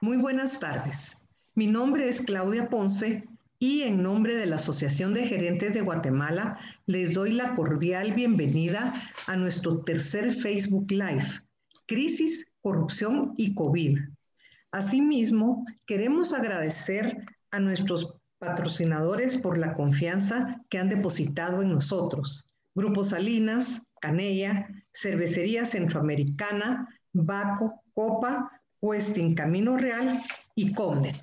Muy buenas tardes. Mi nombre es Claudia Ponce y en nombre de la Asociación de Gerentes de Guatemala les doy la cordial bienvenida a nuestro tercer Facebook Live, Crisis, Corrupción y COVID. Asimismo, queremos agradecer a nuestros patrocinadores por la confianza que han depositado en nosotros. Grupo Salinas, Canella, Cervecería Centroamericana, Baco, Copa, Westin Camino Real y Comnet.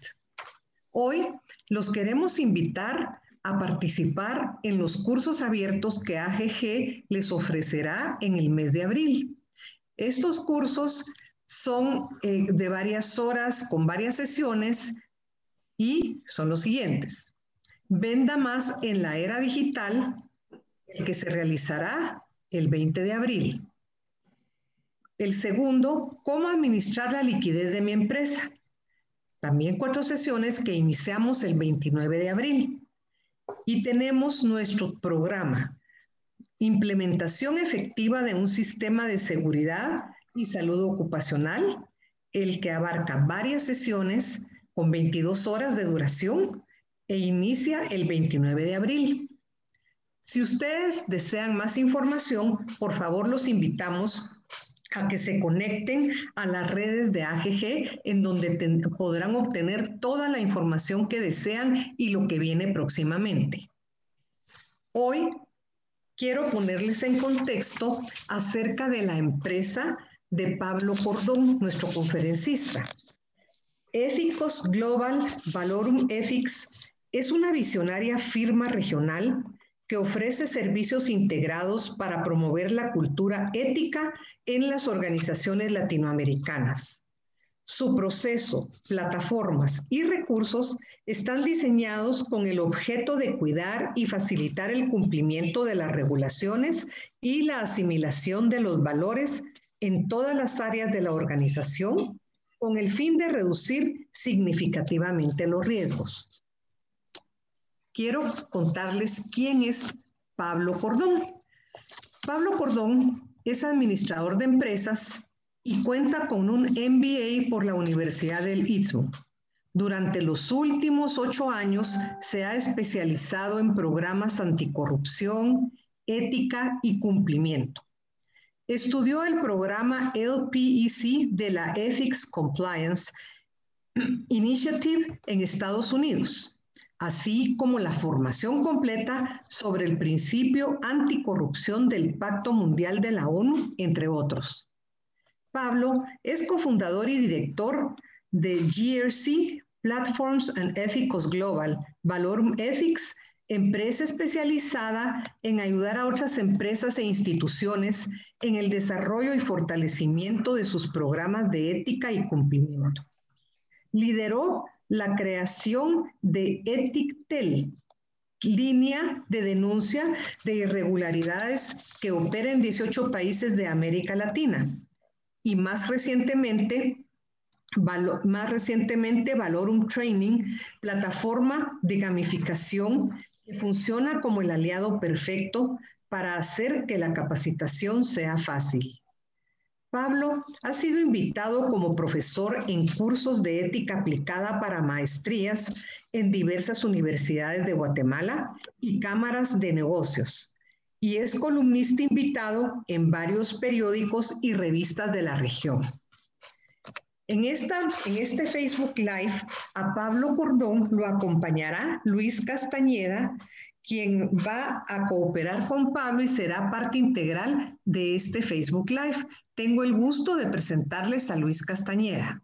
Hoy los queremos invitar a participar en los cursos abiertos que AGG les ofrecerá en el mes de abril. Estos cursos son eh, de varias horas con varias sesiones y son los siguientes. Venda más en la era digital, que se realizará el 20 de abril. El segundo, cómo administrar la liquidez de mi empresa. También cuatro sesiones que iniciamos el 29 de abril. Y tenemos nuestro programa, implementación efectiva de un sistema de seguridad y salud ocupacional, el que abarca varias sesiones con 22 horas de duración e inicia el 29 de abril. Si ustedes desean más información, por favor los invitamos a que se conecten a las redes de AGG, en donde podrán obtener toda la información que desean y lo que viene próximamente. Hoy quiero ponerles en contexto acerca de la empresa de Pablo Cordón, nuestro conferencista. Ethicos Global Valorum Ethics es una visionaria firma regional que ofrece servicios integrados para promover la cultura ética en las organizaciones latinoamericanas. Su proceso, plataformas y recursos están diseñados con el objeto de cuidar y facilitar el cumplimiento de las regulaciones y la asimilación de los valores en todas las áreas de la organización con el fin de reducir significativamente los riesgos quiero contarles quién es Pablo Cordón. Pablo Cordón es administrador de empresas y cuenta con un MBA por la Universidad del Istmo. Durante los últimos ocho años se ha especializado en programas anticorrupción, ética y cumplimiento. Estudió el programa LPEC de la Ethics Compliance Initiative en Estados Unidos así como la formación completa sobre el principio anticorrupción del Pacto Mundial de la ONU, entre otros. Pablo es cofundador y director de GRC Platforms and Ethicals Global, Valorum Ethics, empresa especializada en ayudar a otras empresas e instituciones en el desarrollo y fortalecimiento de sus programas de ética y cumplimiento. Lideró la creación de ETICTEL, línea de denuncia de irregularidades que opera en 18 países de América Latina. Y más recientemente, más recientemente Valorum Training, plataforma de gamificación que funciona como el aliado perfecto para hacer que la capacitación sea fácil. Pablo ha sido invitado como profesor en cursos de ética aplicada para maestrías en diversas universidades de Guatemala y cámaras de negocios y es columnista invitado en varios periódicos y revistas de la región. En, esta, en este Facebook Live, a Pablo Cordón lo acompañará Luis Castañeda, quien va a cooperar con Pablo y será parte integral de este Facebook Live. Tengo el gusto de presentarles a Luis Castañeda.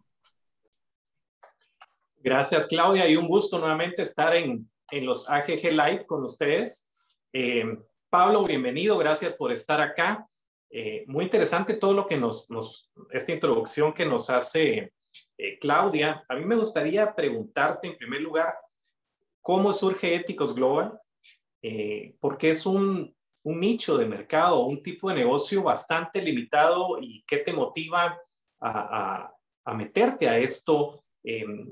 Gracias, Claudia, y un gusto nuevamente estar en, en los AGG Live con ustedes. Eh, Pablo, bienvenido, gracias por estar acá. Eh, muy interesante todo lo que nos, nos, esta introducción que nos hace eh, Claudia. A mí me gustaría preguntarte en primer lugar, ¿cómo surge Éticos Global? Eh, porque es un, nicho de mercado, un tipo de negocio bastante limitado y qué te motiva a, meterte a esto. Em,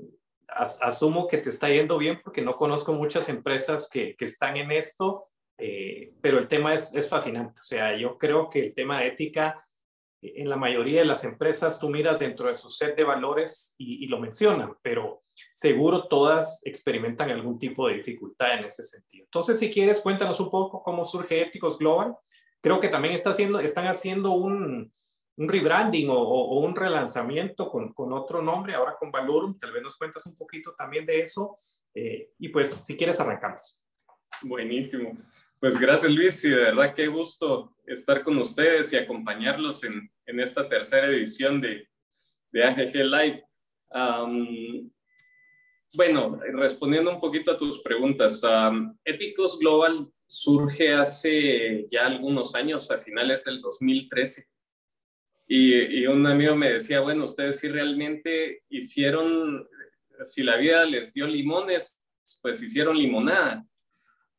asumo que te está yendo bien porque no conozco muchas empresas que, están en esto, eh, pero el tema es, es, fascinante. O sea, yo creo que el tema de ética en la mayoría de las empresas tú miras dentro de su set de valores y, lo mencionan, pero seguro todas experimentan algún tipo de dificultad en ese sentido. Entonces, si quieres, cuéntanos un poco cómo surge Éticos Global. Creo que también está haciendo, están haciendo un, rebranding o, un relanzamiento con, con, otro nombre, ahora con Valorum. Tal vez nos cuentas un poquito también de eso. Eh, y pues, si quieres, arrancamos. Buenísimo. Pues gracias Luis y de verdad qué gusto estar con ustedes y acompañarlos en, en esta tercera edición de, de AGG Live. bueno, respondiendo un poquito a tus preguntas, Éticos Global surge hace ya algunos años, a finales del 2013. Y, y, un amigo me decía, bueno, ustedes sí realmente hicieron, si la vida les dio limones, pues hicieron limonada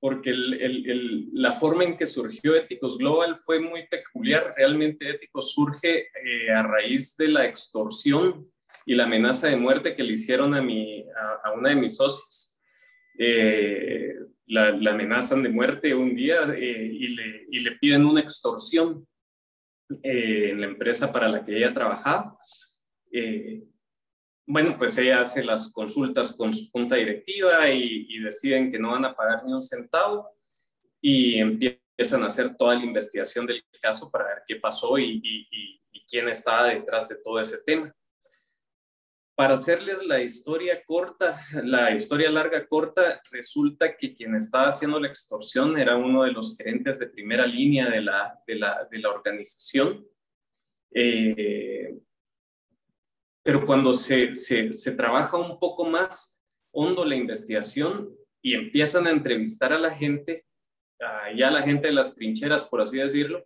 porque la forma en que surgió Éticos Global fue muy peculiar. Realmente Éticos surge eh, a raíz de la extorsión y la amenaza de muerte que le hicieron a, mi, a, una de mis socias. Eh, la, amenazan de muerte un día eh, y, le, y, le, piden una extorsión en la empresa para la que ella trabajaba bueno, pues ella hace las consultas con su junta directiva y, deciden que no van a pagar ni un centavo y empiezan a hacer toda la investigación del caso para ver qué pasó y, quién estaba detrás de todo ese tema. Para hacerles la historia corta, la historia larga corta, resulta que quien estaba haciendo la extorsión era uno de los gerentes de primera línea de la, de la, de la organización. Eh, pero cuando se, se, se, trabaja un poco más hondo la investigación y empiezan a entrevistar a la gente, uh, ya la gente de las trincheras, por así decirlo,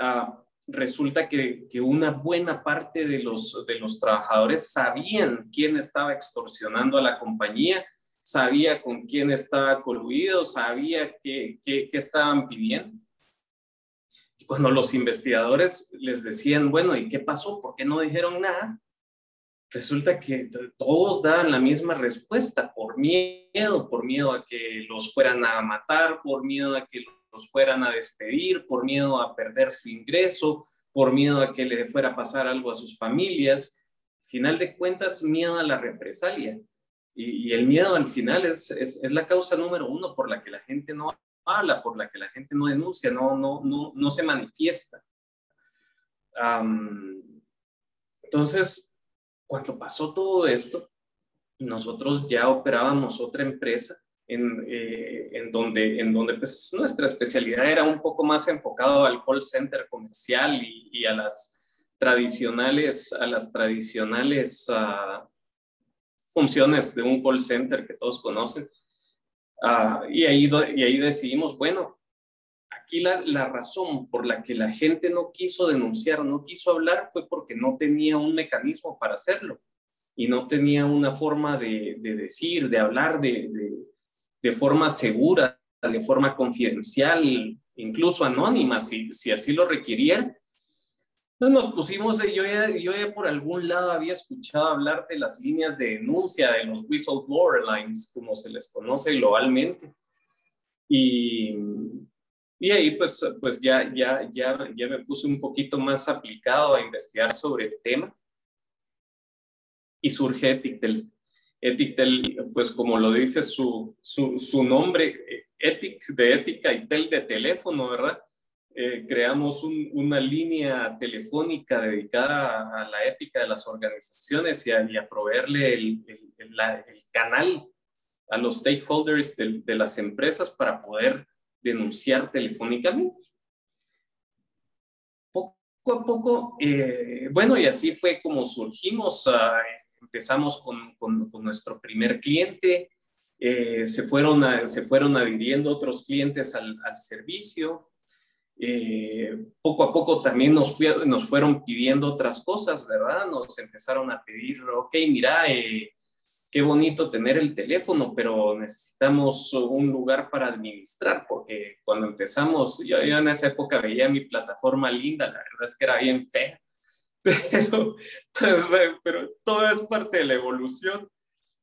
uh, resulta que, que, una buena parte de los, de los trabajadores sabían quién estaba extorsionando a la compañía, sabía con quién estaba coluido, sabía qué, qué, qué estaban pidiendo. Y cuando los investigadores les decían, bueno, ¿y qué pasó? ¿Por qué no dijeron nada? Resulta que todos daban la misma respuesta, por miedo, por miedo a que los fueran a matar, por miedo a que los fueran a despedir, por miedo a perder su ingreso, por miedo a que le fuera a pasar algo a sus familias. Final de cuentas, miedo a la represalia. Y, el miedo al final es, es, la causa número uno por la que la gente no habla, por la que la gente no denuncia, no, no, no, no se manifiesta. entonces, cuando pasó todo esto, nosotros ya operábamos otra empresa en, eh, en, donde, en donde pues, nuestra especialidad era un poco más enfocado al call center comercial y, a las tradicionales, a las tradicionales uh, funciones de un call center que todos conocen. Uh, y, ahí, y ahí decidimos, bueno, aquí la, razón por la que la gente no quiso denunciar, no quiso hablar, fue porque no tenía un mecanismo para hacerlo y no tenía una forma de, decir, de hablar de, de, forma segura, de forma confidencial, incluso anónima, si, si así lo. Entonces nos pusimos, yo ya, yo ya por algún lado había escuchado hablar de las líneas de denuncia, de los whistleblower lines, como se les conoce globalmente. Y, y ahí pues, pues ya, ya, ya, ya me puse un poquito más aplicado a investigar sobre el tema y surge Etictel. Etictel, pues como lo dice su, su, su nombre, Etic de ética y tel de teléfono, ¿verdad? Eh, creamos una línea telefónica dedicada a la ética de las organizaciones y a, proveerle el, el, el, canal a los stakeholders de, de las empresas para poder denunciar telefónicamente. Poco a poco, eh, bueno, y así fue como surgimos. Ah, empezamos con, nuestro primer cliente, eh, se, fueron se fueron adhiriendo otros clientes al, servicio. Eh, poco a poco también nos, nos fueron pidiendo otras cosas, ¿verdad? Nos empezaron a pedir, ok, mira, qué bonito tener el teléfono, pero necesitamos un lugar para administrar, porque cuando empezamos, yo, en esa época veía mi plataforma linda, la verdad es que era bien fea, pero, pues, pero todo es parte de la evolución.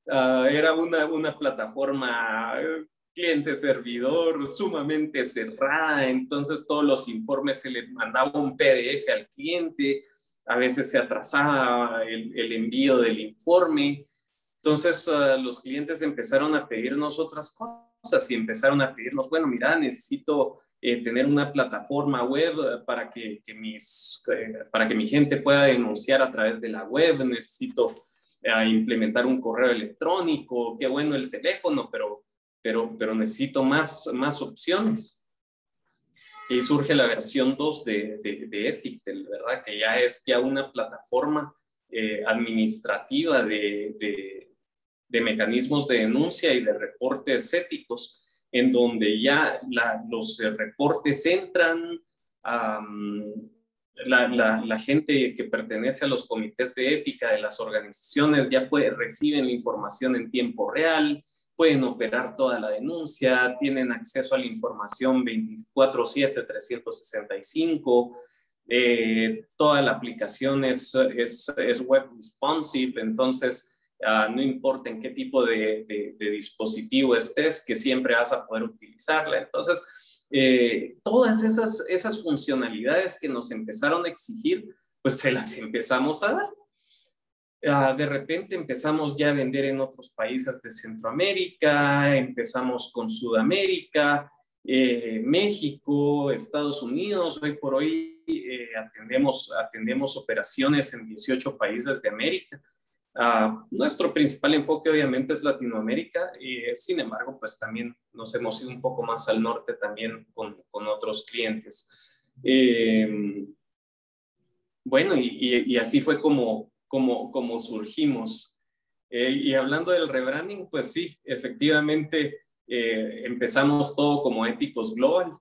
Ah, era una, una plataforma eh, cliente servidor sumamente cerrada, entonces todos los informes se le mandaba un PDF al cliente, a veces se atrasaba el, envío del informe, entonces ah, los clientes empezaron a pedirnos otras cosas y empezaron a pedirnos, bueno, mira, necesito eh, tener una plataforma web para que, mis, eh, para que mi gente pueda denunciar a través de la web, necesito eh, implementar un correo electrónico, qué bueno el teléfono, pero pero, pero necesito más, más opciones. Y surge la versión 2 de, de, de Ethical, ¿verdad? Que ya es ya una plataforma eh, administrativa de, de, de, mecanismos de denuncia y de reportes éticos, en donde ya los reportes entran, la, la, gente que pertenece a los comités de ética de las organizaciones ya puede, reciben la información en tiempo real, pueden operar toda la denuncia, tienen acceso a la información 24/7, 365. Eh, toda la aplicación es, es web responsive, entonces uh, no importa en qué tipo de, dispositivo estés, que siempre vas a poder utilizarla. Entonces, eh, todas esas, esas funcionalidades que nos empezaron a exigir, pues se las empezamos a dar. Ah, de repente empezamos ya a vender en otros países de Centroamérica, empezamos con Sudamérica, eh, México, Estados Unidos. Hoy por hoy eh, atendemos, atendemos operaciones en 18 países de América. Ah, nuestro principal enfoque obviamente es Latinoamérica y sin embargo pues también nos hemos ido un poco más al norte también con, con otros clientes. Eh, bueno, y, y, así fue como, como, surgimos. Eh, y hablando del rebranding, pues sí, efectivamente eh, empezamos todo como Éticos Global.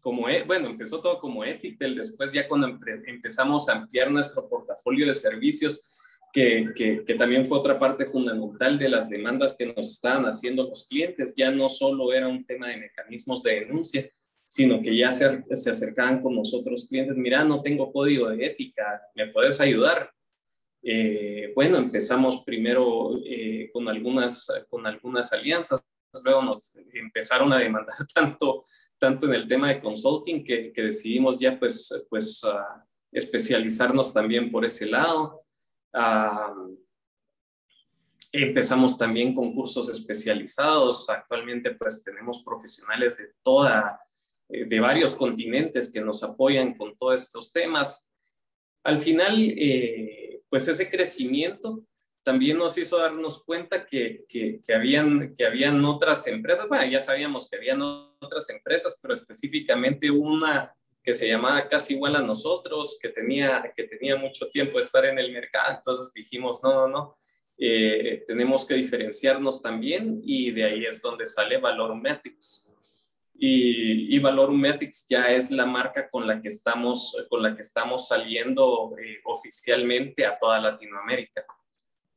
Como, e, bueno, empezó todo como Ethical, después ya cuando empezamos a ampliar nuestro portafolio de servicios, que, que, también fue otra parte fundamental de las demandas que nos estaban haciendo los clientes, ya no solo era un tema de mecanismos de denuncia, sino que ya se, se acercaban con nosotros clientes, mira, no tengo código de ética, ¿me puedes ayudar? Eh, bueno, empezamos primero eh, con, algunas, con algunas alianzas, luego nos empezaron a demandar tanto, tanto en el tema de consulting que, decidimos ya pues, pues especializarnos también por ese lado. Empezamos también con cursos especializados. Actualmente pues tenemos profesionales de toda, eh, de varios continentes que nos apoyan con todos estos temas. Al final, eh, pues ese crecimiento también nos hizo darnos cuenta que, que, habían, que habían otras empresas, bueno, ya sabíamos que habían otras empresas, pero específicamente una que se llamaba casi igual a nosotros, que tenía, que tenía mucho tiempo de estar en el mercado, entonces dijimos, no, no, no, eh, tenemos que diferenciarnos también y de ahí es donde sale Valor Metrics. Y, y Valorumetrics ya es la marca con la que estamos, con la que estamos saliendo eh, oficialmente a toda Latinoamérica.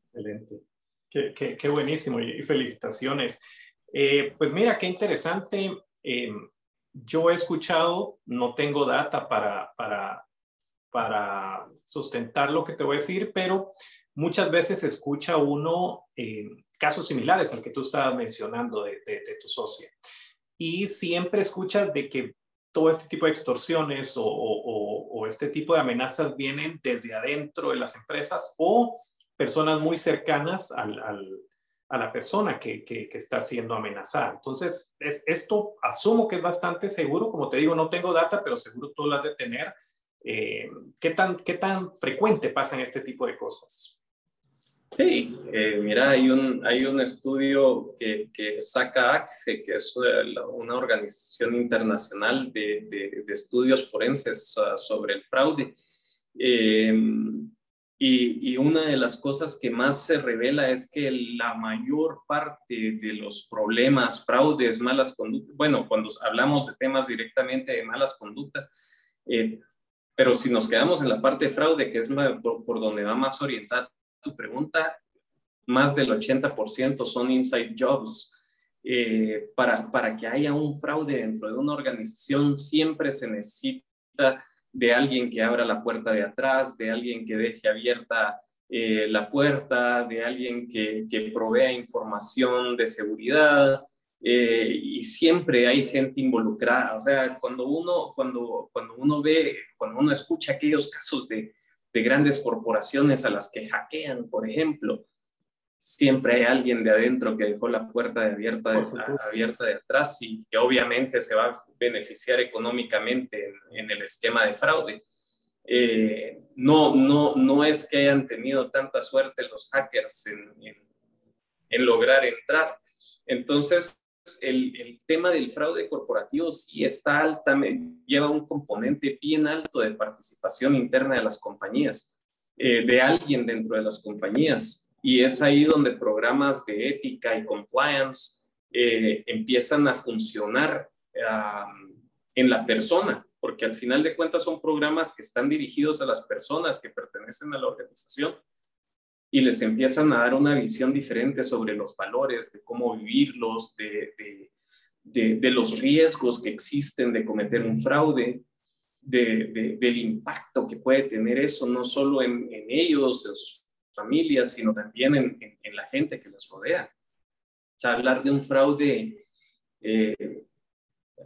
Excelente. Qué, qué, qué buenísimo y felicitaciones. Eh, pues mira, qué interesante. Em, yo he escuchado, no tengo data para, para, para sustentar lo que te voy a decir, pero muchas veces escucha uno em, casos similares al que tú estabas mencionando de tu socia. Y siempre escuchas de que todo este tipo de extorsiones o, este tipo de amenazas vienen desde adentro de las empresas o personas muy cercanas al, a la persona que, que, está siendo amenazada. Entonces, es, esto asumo que es bastante seguro. Como te digo, no tengo data, pero seguro tú lo has de tener. Eh, ¿qué, tan, ¿Qué tan frecuente pasan este tipo de cosas? Sí, eh, mira, hay un, hay un estudio que, que saca ACFE, que es eh, una organización internacional de, de, estudios forenses ah, sobre el fraude. Y, y, una de las cosas que más se revela es que la mayor parte de los problemas, fraudes, malas conductas, bueno, cuando hablamos de temas directamente de malas conductas, eh, pero si nos quedamos en la parte de fraude, que es por, por donde va más orientada tu pregunta, más del 80% son inside jobs. Eh, para, para que haya un fraude dentro de una organización, siempre se necesita de alguien que abra la puerta de atrás, de alguien que deje abierta eh, la puerta, de alguien que, que, provea información de seguridad. eh, y siempre hay gente involucrada. O sea, cuando uno, cuando, cuando uno ve, cuando uno escucha aquellos casos de, de grandes corporaciones a las que hackean, por ejemplo, siempre hay alguien de adentro que dejó la puerta de abierta, de, abierta de atrás y que obviamente se va a beneficiar económicamente en, el esquema de fraude. Eh, no, no, no es que hayan tenido tanta suerte los hackers en, en, lograr entrar. Entonces, el, el, tema del fraude corporativo sí está alta, lleva un componente bien alto de participación interna de las compañías, eh, de alguien dentro de las compañías. Y es ahí donde programas de ética y compliance eh, empiezan a funcionar en la persona, porque al final de cuentas son programas que están dirigidos a las personas que pertenecen a la organización y les empiezan a dar una visión diferente sobre los valores, de cómo vivirlos, de, de, los riesgos que existen de cometer un fraude, del impacto que puede tener eso, no solo en, en ellos, en sus familias, sino también en, la gente que les rodea. O sea, hablar de un fraude, eh,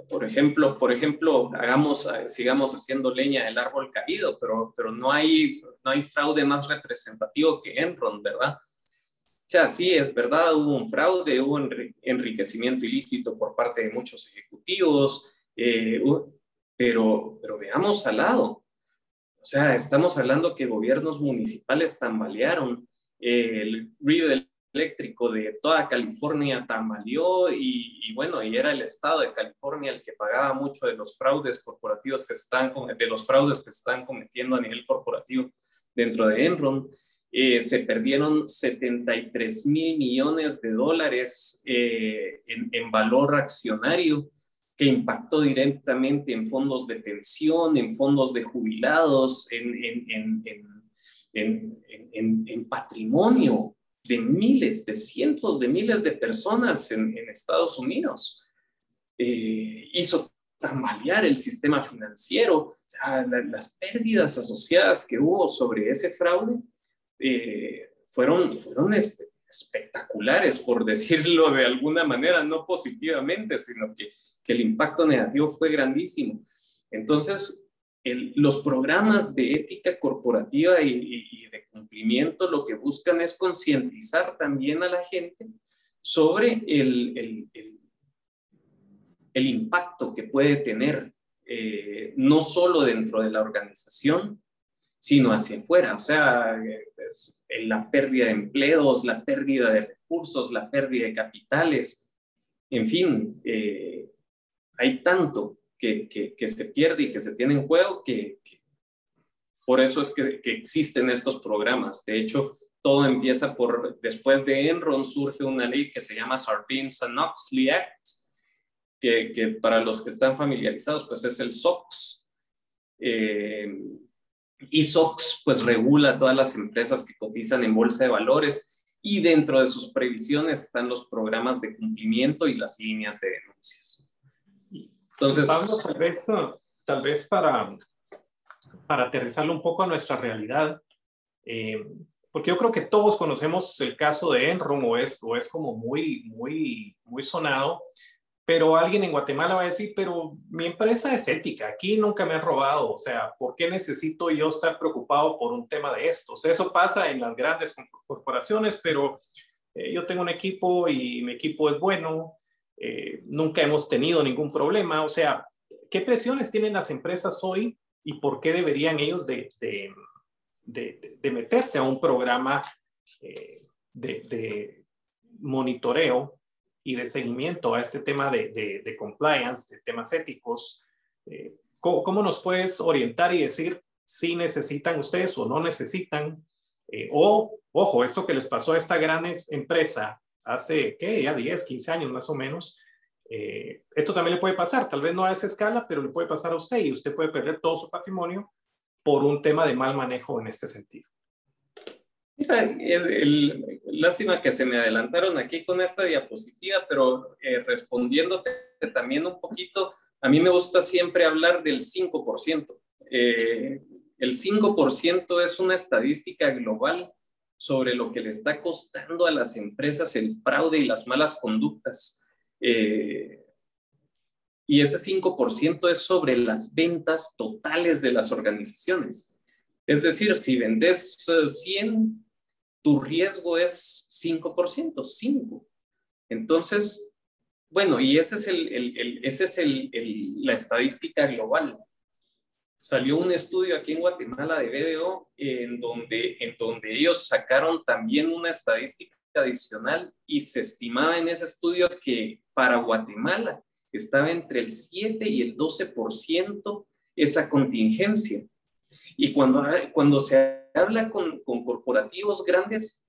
por ejemplo, por ejemplo, eh, sigamos haciendo leña del árbol caído, pero, pero no, hay, no hay fraude más representativo que Enron, ¿verdad? O sea, sí, es verdad, hubo un fraude, hubo enriquecimiento ilícito por parte de muchos ejecutivos, eh, pero, pero veamos al lado. O sea, estamos hablando que gobiernos municipales tambalearon, el ruido eléctrico de toda California tambaleó y, bueno, y era el estado de California el que pagaba mucho de los fraudes corporativos que están, de los fraudes que están cometiendo a nivel corporativo dentro de Enron. Eh, se perdieron 73 mil millones de dólares eh, en, valor accionario que impactó directamente en fondos de pensión, en fondos de jubilados, en, en, patrimonio de miles, de cientos de miles de personas en, Estados Unidos. Eh, hizo tambalear el sistema financiero, las pérdidas asociadas que hubo sobre ese fraude eh, fueron, fueron espectaculares, por decirlo de alguna manera, no positivamente, sino que que el impacto negativo fue grandísimo. Entonces, los programas de ética corporativa y, de cumplimiento lo que buscan es concientizar también a la gente sobre el, el, impacto que puede tener eh, no solo dentro de la organización, sino hacia afuera. O sea, la pérdida de empleos, la pérdida de recursos, la pérdida de capitales, en fin, eh, hay tanto que, que, se pierde y que se tiene en juego que, por eso es que, existen estos programas. De hecho, todo empieza por, después de Enron surge una ley que se llama Sarbanes-Oxley Act, que, para los que están familiarizados, pues es el SOX. Eh, y SOX pues regula todas las empresas que cotizan en bolsa de valores y dentro de sus previsiones están los programas de cumplimiento y las líneas de denuncias. Entonces, Pablo, tal vez, tal vez para, para aterrizarlo un poco a nuestra realidad, eh, porque yo creo que todos conocemos el caso de Enron o es, o es como muy, muy, muy sonado, pero alguien en Guatemala va a decir, pero mi empresa es ética, aquí nunca me han robado, o sea, ¿por qué necesito yo estar preocupado por un tema de estos? Eso pasa en las grandes corporaciones, pero eh, yo tengo un equipo y mi equipo es bueno, eh, nunca hemos tenido ningún problema. O sea, ¿qué presiones tienen las empresas hoy y por qué deberían ellos de, de, meterse a un programa eh, de, monitoreo y de seguimiento a este tema de, compliance, de temas éticos? Eh, ¿cómo, nos puedes orientar y decir si necesitan ustedes o no necesitan? o, ojo, esto que les pasó a esta gran empresa hace, ¿qué? Ya 10, 15 años más o menos. Eh, esto también le puede pasar, tal vez no a esa escala, pero le puede pasar a usted y usted puede perder todo su patrimonio por un tema de mal manejo en este sentido. Mira, lástima que se me adelantaron aquí con esta diapositiva, pero eh, respondiéndote también un poquito, a mí me gusta siempre hablar del 5%. Eh, el 5% es una estadística global sobre lo que le está costando a las empresas el fraude y las malas conductas. Eh, y ese 5% es sobre las ventas totales de las organizaciones. Es decir, si vendes 100, eh, tu riesgo es 5%, 5. Entonces, bueno, y ese es, el, ese es la estadística global. Salió un estudio aquí en Guatemala de BDO en donde, en donde ellos sacaron también una estadística adicional y se estimaba en ese estudio que para Guatemala estaba entre el 7 y el 12% esa contingencia. Y cuando, cuando se habla con, con corporativos grandes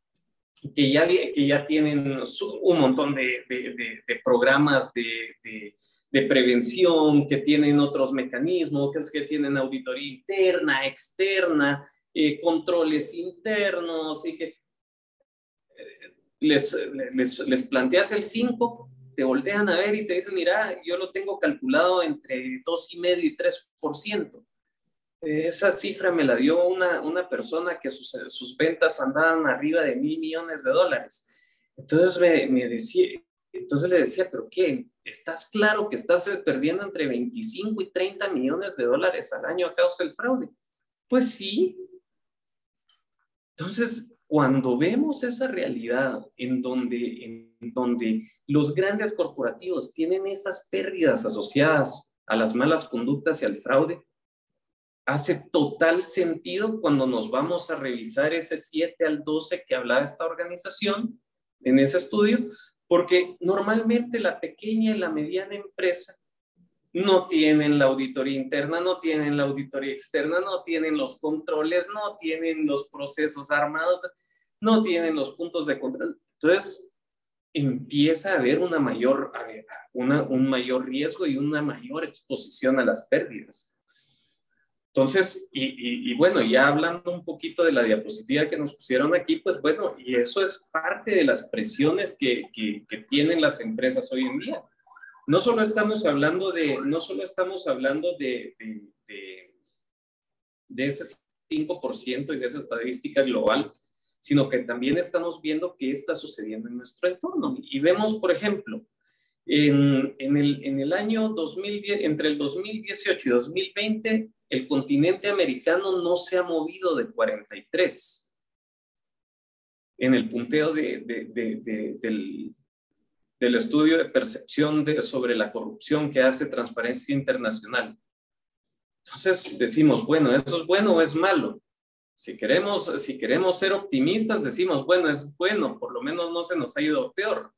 que ya, que ya tienen un montón de, de, de, programas de, prevención, que tienen otros mecanismos, que, que tienen auditoría interna, externa, eh, controles internos, y que eh, les, les, les planteas el 5 te voltean a ver y te dicen, mira, yo lo tengo calculado entre 2,5 y 3%. Esa cifra me la dio una, una persona que sus, sus ventas andaban arriba de mil millones de dólares. Entonces me, me decía, entonces le decía, pero ¿qué? ¿Estás claro que estás perdiendo entre 25 y 30 millones de dólares al año a causa del fraude? Pues sí. Entonces, cuando vemos esa realidad en donde, en donde los grandes corporativos tienen esas pérdidas asociadas a las malas conductas y al fraude, hace total sentido cuando nos vamos a revisar ese 7 al 12 que hablaba esta organización en ese estudio, porque normalmente la pequeña y la mediana empresa no tienen la auditoría interna, no tienen la auditoría externa, no tienen los controles, no tienen los procesos armados, no tienen los puntos de control. Entonces, empieza a haber una mayor, una, un mayor riesgo y una mayor exposición a las pérdidas. Entonces, y, y, bueno, ya hablando un poquito de la diapositiva que nos pusieron aquí, pues bueno, y eso es parte de las presiones que, que, que tienen las empresas hoy en día no solo estamos hablando de, no solo estamos hablando de, de, de, ese 5% y de esa estadística global, sino que también estamos viendo qué está sucediendo en nuestro entorno. Y vemos, por ejemplo, en, en, el, en el año 2010, entre el 2018 y 2020, el continente americano no se ha movido de 43 en el punteo de, de, del, del estudio de percepción sobre la corrupción que hace Transparencia Internacional. Entonces decimos, bueno, ¿eso es bueno o es malo? Si queremos, si queremos ser optimistas, decimos, bueno, es bueno, por lo menos no se nos ha ido peor.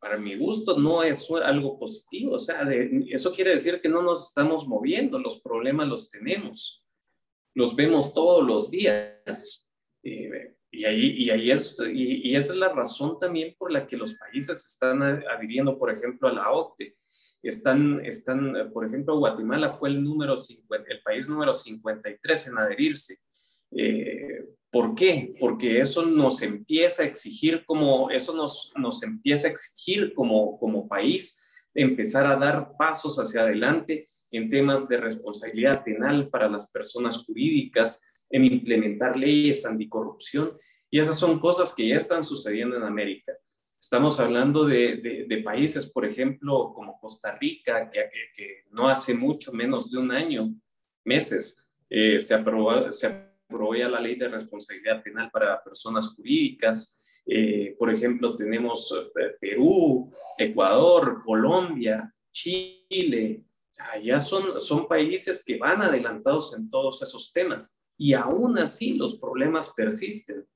Para mi gusto no es algo positivo, o sea, eso quiere decir que no nos estamos moviendo, los problemas los tenemos, los vemos todos los días. Eh, y ahí, y ahí es, y, esa es la razón también por la que los países están adhiriendo, por ejemplo, a la OCDE. Están, están, por ejemplo, Guatemala fue el, número 50, el país número 53 en adherirse. Eh, ¿Por qué? Porque eso nos empieza a exigir como, eso nos, nos empieza a exigir como, como país empezar a dar pasos hacia adelante en temas de responsabilidad penal para las personas jurídicas, en implementar leyes anticorrupción. Y esas son cosas que ya están sucediendo en América. Estamos hablando de, de, países, por ejemplo, como Costa Rica, que, no hace mucho, menos de un año, meses, eh, se, aprobó, se ya la ley de responsabilidad penal para personas jurídicas. Eh, por ejemplo, tenemos eh, Perú, Ecuador, Colombia, Chile. ya son, son países que van adelantados en todos esos temas y aún así los problemas persisten.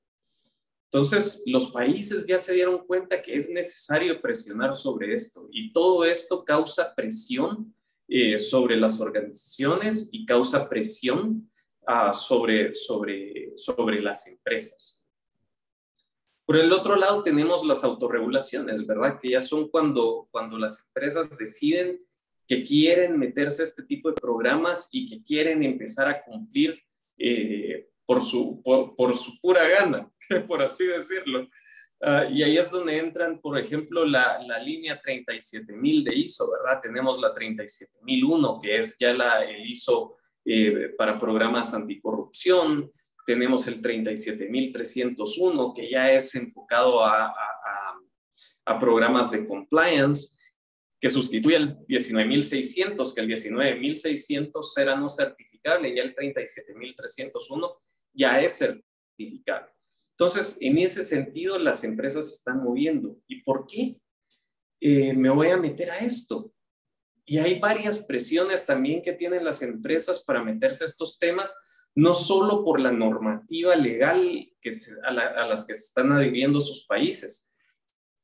Entonces, los países ya se dieron cuenta que es necesario presionar sobre esto y todo esto causa presión eh, sobre las organizaciones y causa presión uh, sobre, sobre, sobre las empresas. Por el otro lado, tenemos las autorregulaciones, ¿verdad? Que ya son cuando, cuando las empresas deciden que quieren meterse a este tipo de programas y que quieren empezar a cumplir eh, por, su, por, su pura gana, por así decirlo. Ah, y ahí es donde entran, por ejemplo, la, la línea 37000 de ISO, ¿verdad? Tenemos la 37001, que es ya la, el ISO eh, para programas anticorrupción. Tenemos el 37301, que ya es enfocado a, a, a programas de compliance, que sustituye el 19.600, que el 19.600 era no certificable, y el 37.301 ya es certificable. Entonces, en ese sentido, las empresas se están moviendo. ¿Y por qué eh, me voy a meter a esto? Y hay varias presiones también que tienen las empresas para meterse a estos temas, no solo por la normativa legal que a, a, las que se están adhiriendo sus países,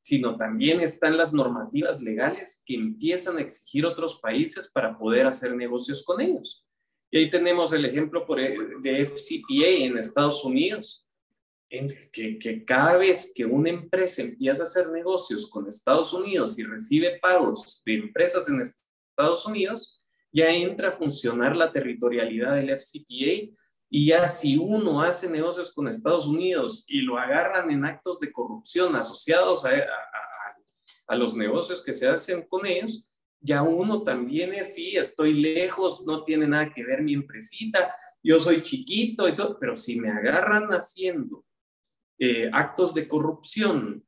sino también están las normativas legales que empiezan a exigir otros países para poder hacer negocios con ellos. Y ahí tenemos el ejemplo por, e, de FCPA en Estados Unidos, que, que, cada vez que una empresa empieza a hacer negocios con Estados Unidos y recibe pagos de empresas en Estados Unidos, ya entra a funcionar la territorialidad del FCPA y ya si uno hace negocios con Estados Unidos y lo agarran en actos de corrupción asociados a, a, los negocios que se hacen con ellos, ya uno también es, sí, estoy lejos, no tiene nada que ver mi empresita, yo soy chiquito y todo, pero si me agarran haciendo eh, actos de corrupción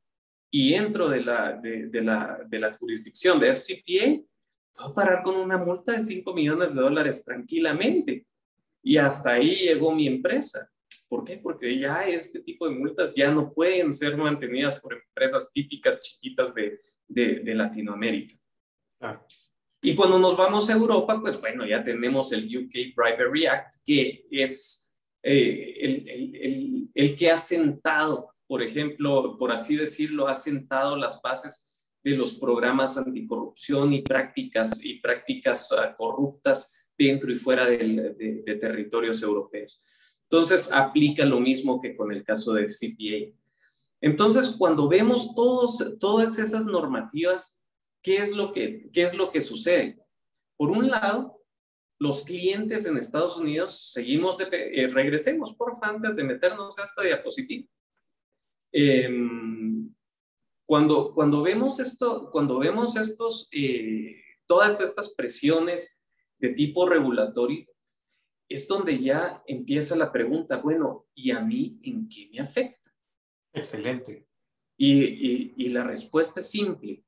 y entro de la, de, la, de la jurisdicción de FCPA, puedo parar con una multa de 5 millones de dólares tranquilamente. Y hasta ahí llegó mi empresa. ¿Por qué? Porque ya este tipo de multas ya no pueden ser mantenidas por empresas típicas chiquitas de, de, de Latinoamérica. Y cuando nos vamos a Europa, pues bueno, ya tenemos el UK Bribery Act, que es eh, el, el, que ha sentado, por ejemplo, por así decirlo, ha sentado las bases de los programas anticorrupción y prácticas y prácticas uh, corruptas dentro y fuera de, de, territorios europeos. Entonces, aplica lo mismo que con el caso de CPA. Entonces, cuando vemos todos, todas esas normativas, ¿qué es, lo que, ¿qué es lo que sucede? Por un lado, los clientes en Estados Unidos, seguimos, de, eh, regresemos por antes de meternos a esta diapositiva. Em, cuando, cuando vemos esto, cuando vemos estos, eh, todas estas presiones de tipo regulatorio, es donde ya empieza la pregunta, bueno, ¿y a mí en qué me afecta? Excelente. Y, y, y la respuesta es simple.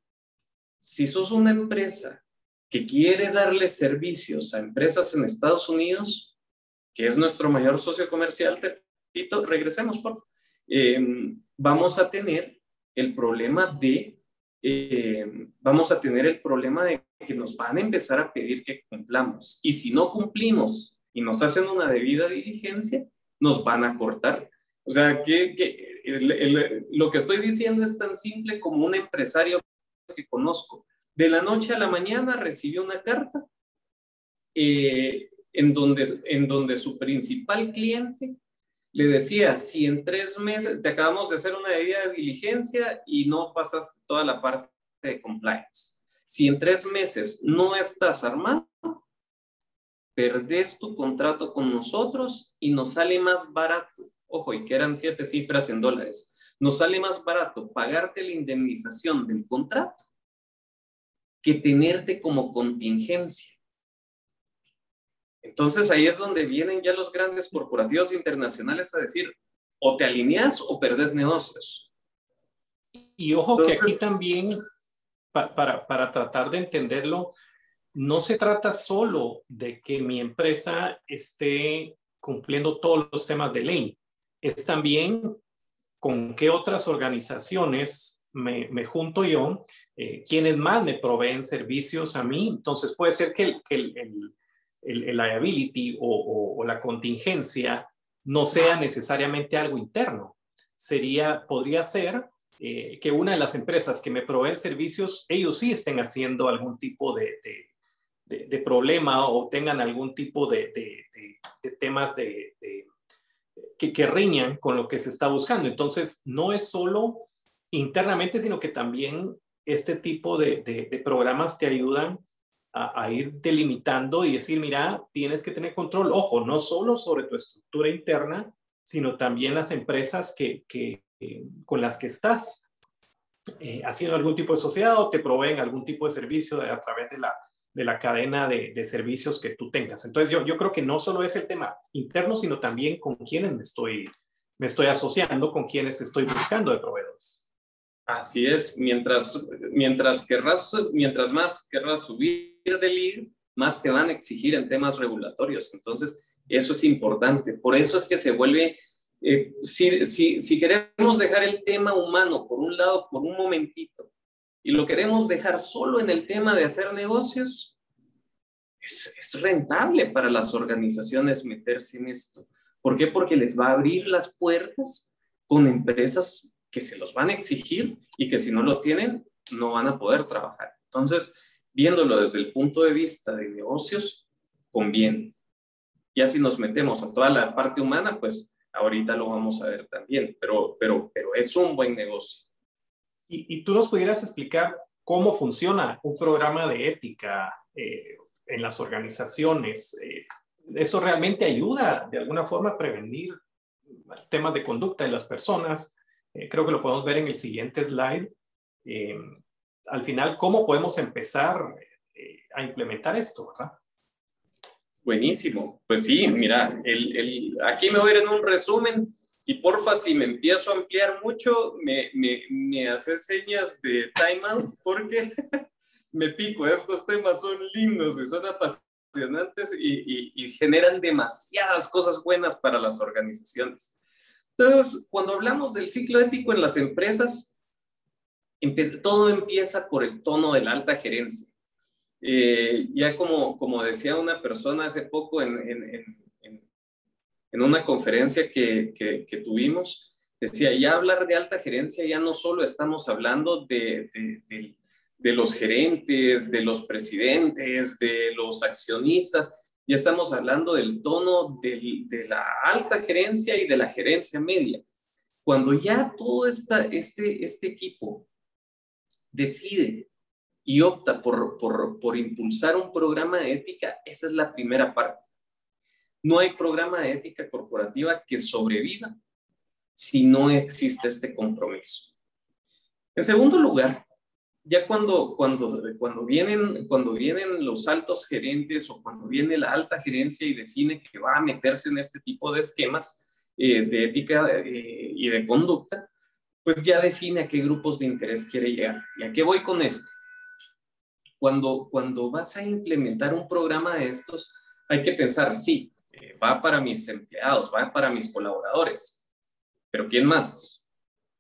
Si sos una empresa que quiere darle servicios a empresas en Estados Unidos, que es nuestro mayor socio comercial, repito, regresemos, por favor, em, vamos a tener el problema de, em, vamos a tener el problema de que nos van a empezar a pedir que cumplamos. Y si no cumplimos y nos hacen una debida diligencia, nos van a cortar. O sea, que, que lo que estoy diciendo es tan simple como un empresario que conozco de la noche a la mañana recibió una carta eh, en, donde, en donde su principal cliente le decía, si en tres meses te acabamos de hacer una debida de diligencia y no pasaste toda la parte de compliance. Si en tres meses no estás armado, perdés tu contrato con nosotros y nos sale más barato. Ojo, y que eran siete cifras en dólares. Nos sale más barato pagarte la indemnización del contrato que tenerte como contingencia. Entonces ahí es donde vienen ya los grandes corporativos internacionales a decir, o te alineas o perdes negocios. Y ojo que aquí también, para, para tratar de entenderlo, no se trata solo de que mi empresa esté cumpliendo todos los temas de ley, es también con qué otras organizaciones me, me junto yo eh, quienes más me proveen servicios a mí. Entonces puede ser que el, que el, el, liability o, la contingencia no sea necesariamente algo interno. Sería, podría ser eh, que una de las empresas que me proveen servicios, ellos sí estén haciendo algún tipo de, de, problema o tengan algún tipo de, temas de, que, que riñan con lo que se está buscando. Entonces, no es solo internamente, sino que también este tipo de, programas te ayudan a, a, ir delimitando y decir, mira, tienes que tener control, ojo, no solo sobre tu estructura interna, sino también las empresas que, que eh, con las que estás eh, haciendo algún tipo de sociedad o te proveen algún tipo de servicio a través de la, de la cadena de, de, servicios que tú tengas. Entonces, yo, yo creo que no solo es el tema interno, sino también con quienes me estoy, me estoy asociando, con quienes estoy buscando de proveedores. Así es, mientras, mientras, querrás, mientras más querrás subir de lead, más te van a exigir en temas regulatorios. Entonces, eso es importante. Por eso es que se vuelve, eh, si, si, si queremos dejar el tema humano por un lado, por un momentito, y lo queremos dejar solo en el tema de hacer negocios, es, es, rentable para las organizaciones meterse en esto. ¿Por qué? Porque les va a abrir las puertas con empresas que se los van a exigir y que si no lo tienen, no van a poder trabajar. Entonces, viéndolo desde el punto de vista de negocios, conviene. Ya si nos metemos a toda la parte humana, pues ahorita lo vamos a ver también, pero, pero, pero es un buen negocio. Y, y tú nos pudieras explicar cómo funciona un programa de ética eh, en las organizaciones. Eh, ¿Esto realmente ayuda de alguna forma a prevenir temas de conducta de las personas? Eh, creo que lo podemos ver en el siguiente slide. Al final, ¿cómo podemos empezar eh, a implementar esto? ¿verdad? Buenísimo. Pues sí, mira, aquí me voy en un resumen y porfa, si me empiezo a ampliar mucho, me, me, me hace señas de timeout porque me pico. Estos temas son lindos y son apasionantes y, y generan demasiadas cosas buenas para las organizaciones. Entonces, cuando hablamos del ciclo ético en las empresas, todo empieza por el tono de la alta gerencia. Eh, ya como, como decía una persona hace poco en, en, en, en una conferencia que, que, que, tuvimos, decía, ya hablar de alta gerencia ya no solo estamos hablando de, de, de, de los gerentes, de los presidentes, de los accionistas, ya estamos hablando del tono de la alta gerencia y de la gerencia media. Cuando ya todo esta, este, este equipo decide y opta por, por, por impulsar un programa de ética, esa es la primera parte. No hay programa de ética corporativa que sobreviva si no existe este compromiso. En segundo lugar, ya cuando, cuando, cuando, vienen, cuando vienen los altos gerentes o cuando viene la alta gerencia y define que va a meterse en este tipo de esquemas eh, de ética eh, y de conducta, pues ya define a qué grupos de interés quiere llegar. ¿Y a qué voy con esto? Cuando, cuando vas a implementar un programa de estos, hay que pensar, sí, eh, va para mis empleados, va para mis colaboradores, pero ¿quién más?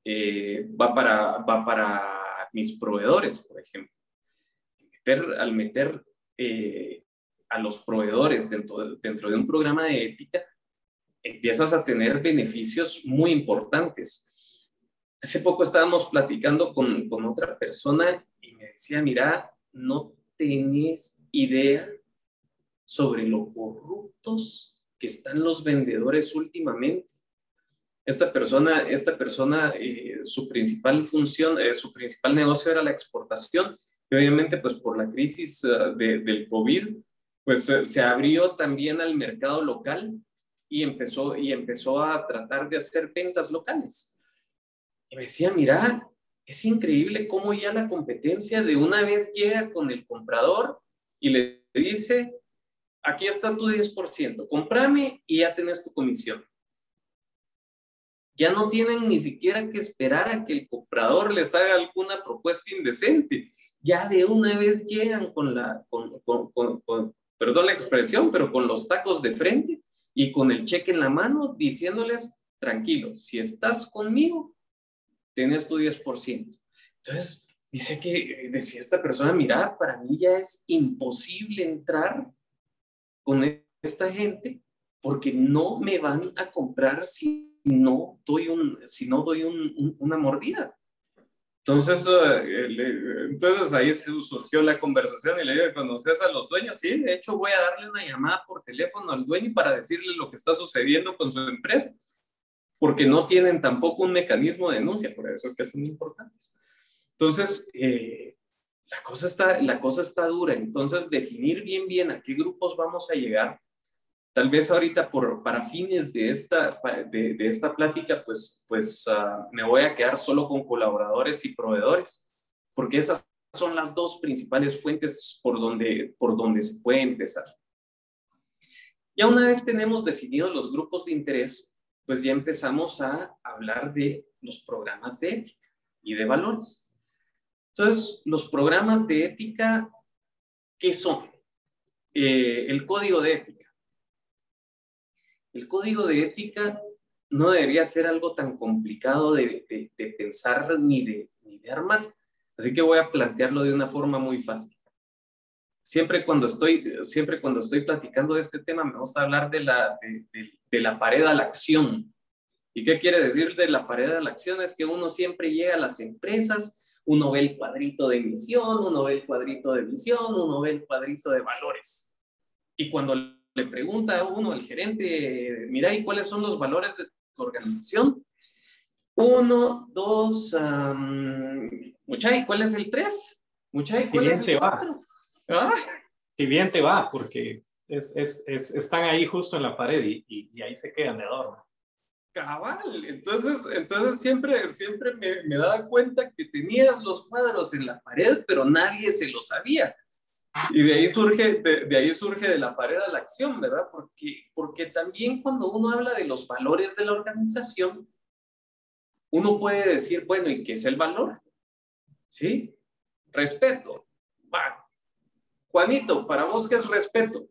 Eh, va, para, va para mis proveedores, por ejemplo. al meter eh, a los proveedores dentro de, dentro de un programa de ética, empiezas a tener beneficios muy importantes. Hace poco estábamos platicando con, con otra persona y me decía, mira, no tenés idea sobre lo corruptos que están los vendedores últimamente esta persona, esta persona eh, su principal función, eh, su principal negocio era la exportación. Y obviamente, pues por la crisis uh, de, del COVID, pues se abrió también al mercado local y empezó, y empezó a tratar de hacer ventas locales. Y me decía, mira, es increíble cómo ya la competencia de una vez llega con el comprador y le dice, aquí está tu 10%, comprame y ya tenés tu comisión ya no tienen ni siquiera que esperar a que el comprador les haga alguna propuesta indecente. Ya de una vez llegan con la, con, con, con, perdón la expresión, pero con los tacos de frente y con el cheque en la mano diciéndoles, tranquilo, si estás conmigo, tienes tu 10%. Entonces, dice que, decía esta persona, mira, para mí ya es imposible entrar con esta gente porque no me van a comprar si no doy, un, si no doy un, una mordida. Entonces, uh, entonces ahí surgió la conversación y le dije, ¿conoces a los dueños? Sí, de hecho voy a darle una llamada por teléfono al dueño para decirle lo que está sucediendo con su empresa, porque no tienen tampoco un mecanismo de denuncia, por eso es que son importantes. Entonces, eh, la, cosa está, la cosa está dura, entonces definir bien, bien a qué grupos vamos a llegar Tal vez ahorita por, para fines de esta, de, de esta plática, pues, pues uh, me voy a quedar solo con colaboradores y proveedores, porque esas son las dos principales fuentes por donde, por donde se puede empezar. Ya una vez tenemos definidos los grupos de interés, pues ya empezamos a hablar de los programas de ética. y de valores. Entonces, los programas de ética, ¿qué son? Eh, el código de ética. El código de ética no debería ser algo tan complicado de, pensar ni de, ni de armar. Así que voy a plantearlo de una forma muy fácil. Siempre cuando estoy, siempre cuando estoy platicando de este tema, me gusta hablar de la, de la pared a la acción. ¿Y qué quiere decir de la pared a la acción? Es que uno siempre llega a las empresas, uno ve el cuadrito de misión, uno ve el cuadrito de visión, uno ve el cuadrito de valores. Y cuando le pregunta a uno, al gerente, mira, ¿y cuáles son los valores de tu organización? Uno, dos, um, Muchay, ¿cuál es el tres? Muchay, ¿cuál es el cuatro? ¿Ah? Si bien te va, porque es, es, es, están ahí justo en la pared y, y, ahí se quedan de adorno. Cabal, entonces, entonces siempre, siempre me, me daba cuenta que tenías los cuadros en la pared, pero nadie se lo sabía. Y de ahí surge, de, ahí surge de la pared a la acción, ¿verdad? Porque, porque también cuando uno habla de los valores de la organización, uno puede decir, bueno, ¿y qué es el valor? ¿Sí? Respeto. Va. Juanito, para vos qué es respeto?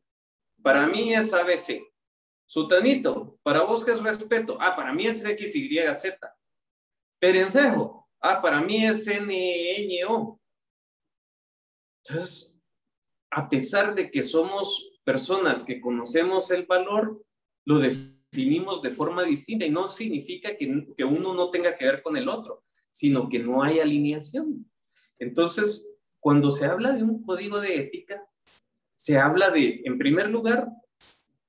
Para mí es ABC. Sutanito, para vos qué es respeto? Ah, para mí es XYZ. Perencejo, ah, para mí es NNO. Entonces, a pesar de que somos personas que conocemos el valor, lo definimos de forma distinta y no significa que, que uno no tenga que ver con el otro, sino que no hay alineación. Entonces, cuando se habla de un código de ética, se habla de, en primer lugar,